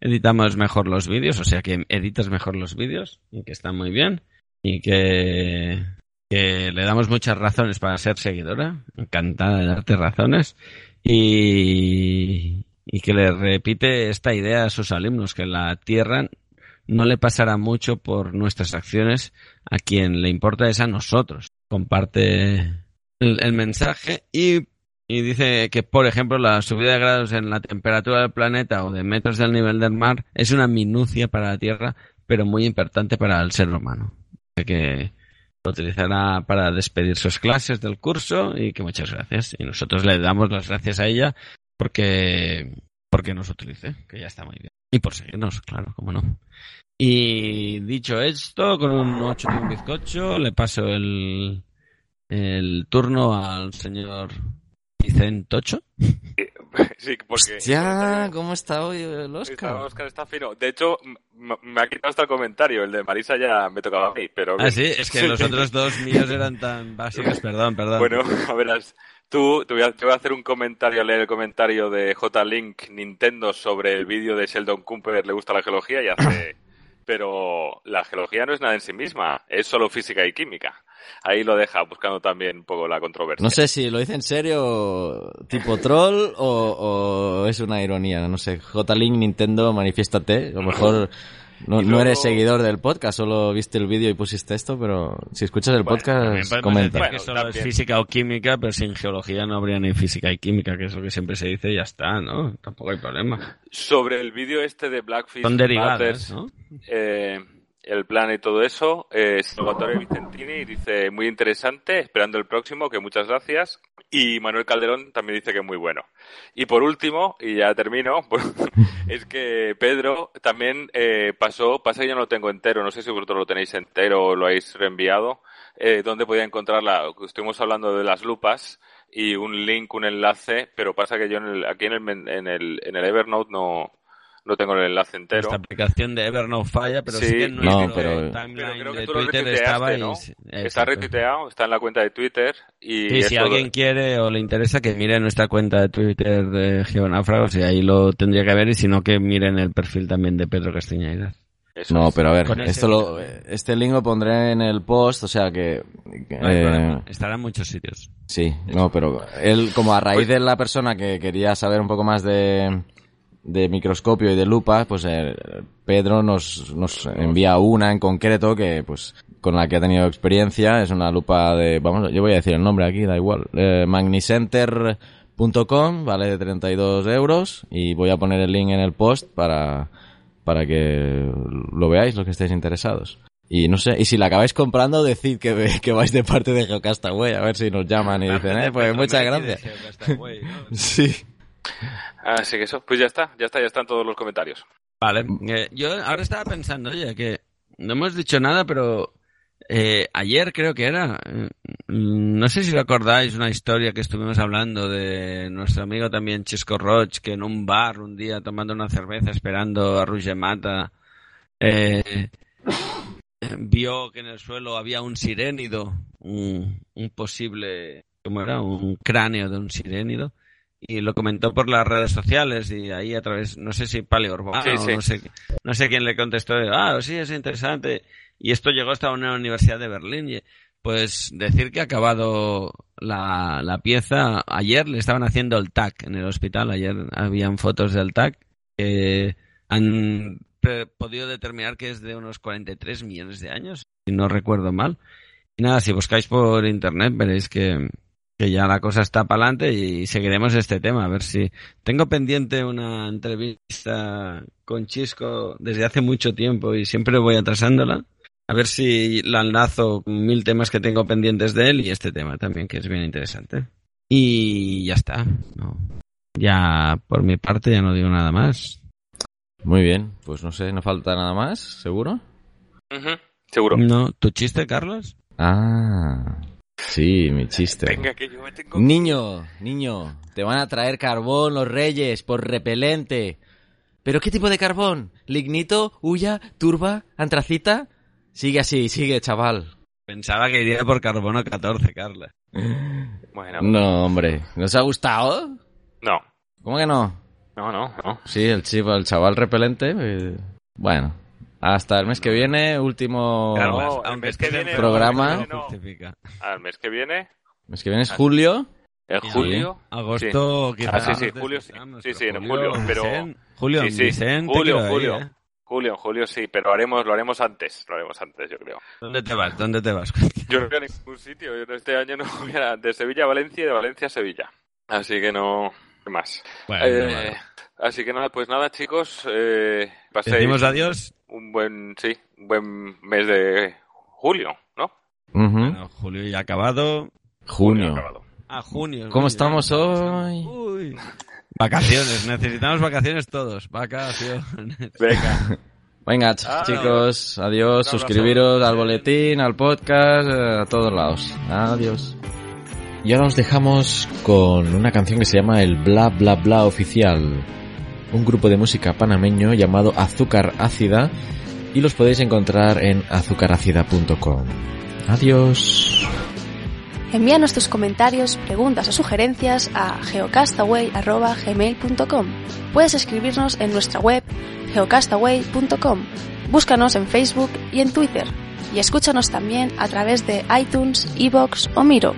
editamos mejor los vídeos, o sea que editas mejor los vídeos y que están muy bien y que, que le damos muchas razones para ser seguidora, encantada de darte razones y, y que le repite esta idea a sus alumnos, que la tierra no le pasará mucho por nuestras acciones, a quien le importa es a nosotros. Comparte el, mensaje y, y, dice que, por ejemplo, la subida de grados en la temperatura del planeta o de metros del nivel del mar es una minucia para la Tierra, pero muy importante para el ser humano. Que lo utilizará para despedir sus clases del curso y que muchas gracias. Y nosotros le damos las gracias a ella porque, porque nos utilice, que ya está muy bien. Y por seguirnos, claro, como no. Y dicho esto, con un 8 de un bizcocho, le paso el, el turno al señor Vicentocho. Sí, porque... Ya, ¿cómo está hoy el Oscar? Está, Oscar está fino. De hecho, me ha quitado hasta el comentario. El de Marisa ya me tocaba a mí, pero... Ah, sí, es que los otros dos míos eran tan básicos. Perdón, perdón. Bueno, a verás. Tú, te voy, a, te voy a hacer un comentario, leer el comentario de J-Link Nintendo sobre el vídeo de Sheldon Cooper, le gusta la geología y hace... Pero la geología no es nada en sí misma, es solo física y química. Ahí lo deja, buscando también un poco la controversia. No sé si lo dice en serio, tipo troll, o, o es una ironía. No sé, J-Link Nintendo, manifiéstate. A lo mejor no, Y no eres luego- seguidor del podcast, solo viste el vídeo y pusiste esto, pero si escuchas el podcast, comenta. decir que solo es física o química, pero sin geología no habría ni física y química, que es lo que siempre se dice y ya está, ¿no? Tampoco hay problema. Sobre el vídeo este de Blackfish Son derivadas, Matters, ¿no? eh, el plan y todo eso, eh, Salvatore Vicentini dice muy interesante, esperando el próximo, que muchas gracias. Y Manuel Calderón también dice que muy bueno. Y por último, y ya termino, es que Pedro también eh, pasó, pasa que yo no lo tengo entero, no sé si vosotros lo tenéis entero o lo habéis reenviado, eh, donde podía encontrarla. Estuvimos hablando de las lupas y un link, un enlace, pero pasa que yo en el- aquí en el, en el, en el Evernote no, no tengo el enlace entero. Esta aplicación de Evernote falla, pero sí, Sí, que en no, pero- timeline Pero creo que de tú lo Twitter Está retuiteado, está en la cuenta de Twitter y Sí, si todo- alguien quiere o le interesa que mire nuestra cuenta de Twitter de Geonáufragos y ahí lo tendría que ver y si no que miren el perfil también de Pedro Castiñeira. Eso No, es. pero a ver, esto lo, este link lo pondré en el post, o sea que... que, No hay eh, problema, Estará en muchos sitios. Sí, no, pero él, como a raíz Pues- de la persona que quería saber un poco más de, de microscopio y de lupa, pues eh, Pedro nos, nos envía una en concreto que, pues, con la que ha tenido experiencia. Es una lupa de, vamos, yo voy a decir el nombre aquí, da igual. Eh, magnicenter.com, vale 32 euros. Y voy a poner el link en el post para, para que lo veáis, los que estéis interesados. Y no sé, y si la acabáis comprando, decid que, que vais de parte de Geocastaway, a ver si nos llaman y dicen, eh, pues muchas gracias. Sí. Así que eso, pues ya está, ya está, ya están todos los comentarios. Vale, eh, yo ahora estaba pensando, oye, que no hemos dicho nada, pero eh, ayer creo que era, eh, no sé si lo acordáis, una historia que estuvimos hablando de nuestro amigo también Chisco Roch, que en un bar un día tomando una cerveza esperando a Ruge Mata, eh, vio que en el suelo había un sirénido, un, un posible, ¿cómo era? Un cráneo de un sirénido. Y lo comentó por las redes sociales y ahí a través, no sé si Paleo Urbano, Sí, sí. no sé, no sé quién le contestó, ah, sí, es interesante. Y esto llegó hasta una universidad de Berlín. Y, pues decir que ha acabado la, la pieza, ayer le estaban haciendo el TAC en el hospital, ayer habían fotos del TAC que han podido determinar que es de unos 43 millones de años, si no recuerdo mal. Y nada, si buscáis por internet veréis que, que ya la cosa está para adelante y seguiremos este tema. A ver si. Tengo pendiente una entrevista con Chisco desde hace mucho tiempo y siempre voy atrasándola. A ver si la enlazo con mil temas que tengo pendientes de él y este tema también, que es bien interesante. Y ya está. No. Ya por mi parte ya no digo nada más. Muy bien, pues no sé, no falta nada más, ¿seguro? Seguro. No, ¿tu chiste, Carlos? Ah, sí, mi chiste. Venga, que yo me tengo... Niño, niño, te van a traer carbón los reyes por repelente. ¿Pero qué tipo de carbón? ¿Lignito? ¿Huya? ¿Turba? ¿Antracita? Sigue así, sigue, chaval. Pensaba que iría por carbono 14, Carla. Bueno, No, hombre, ¿nos ha gustado? no, ¿Cómo que no? no, no, no. Sí, el chivo, el chaval repelente. eh, Bueno, hasta el mes que viene, último Carlas, No, el aunque mes que viene- programa. no No. justifica. Al mes que viene, mes que viene es julio. en Sí. julio... Agosto, sí. quizás. Ah, sí, sí, julio sí. Sí, sí, en julio, julio, pero... Julio, sí, sí, Vicen, te julio, quiero ahí, julio. ¿eh? Julio, en julio sí, pero haremos, lo haremos antes, lo haremos antes, yo creo. ¿Dónde te vas? ¿Dónde te vas? Yo no voy a ningún sitio, yo este año no voy a de Sevilla a Valencia y de Valencia a Sevilla. Así que no, ¿qué más? Bueno, Eh, vale. Así que nada, pues nada chicos, eh, paséis Decimos adiós. Un buen, sí, un buen mes de julio, ¿no? Bueno, julio ya acabado. Junio. acabado. Ah, junio. ¿Cómo estamos ya. hoy? Uy. Vacaciones, necesitamos vacaciones todos. Vacaciones. Venga, Venga, ch- Ah, chicos, adiós, suscribiros al boletín, al podcast, eh, a todos lados. Adiós. Y ahora os dejamos con una canción que se llama el Bla Bla Bla Oficial, un grupo de música panameño llamado Azúcar Ácida y los podéis encontrar en azucaracida.com. Adiós. Envíanos tus comentarios, preguntas o sugerencias a geocastaway.gmail.com. Puedes escribirnos en nuestra web geocastaway.com. Búscanos en Facebook y en Twitter. Y escúchanos también a través de iTunes, Evox o Miro.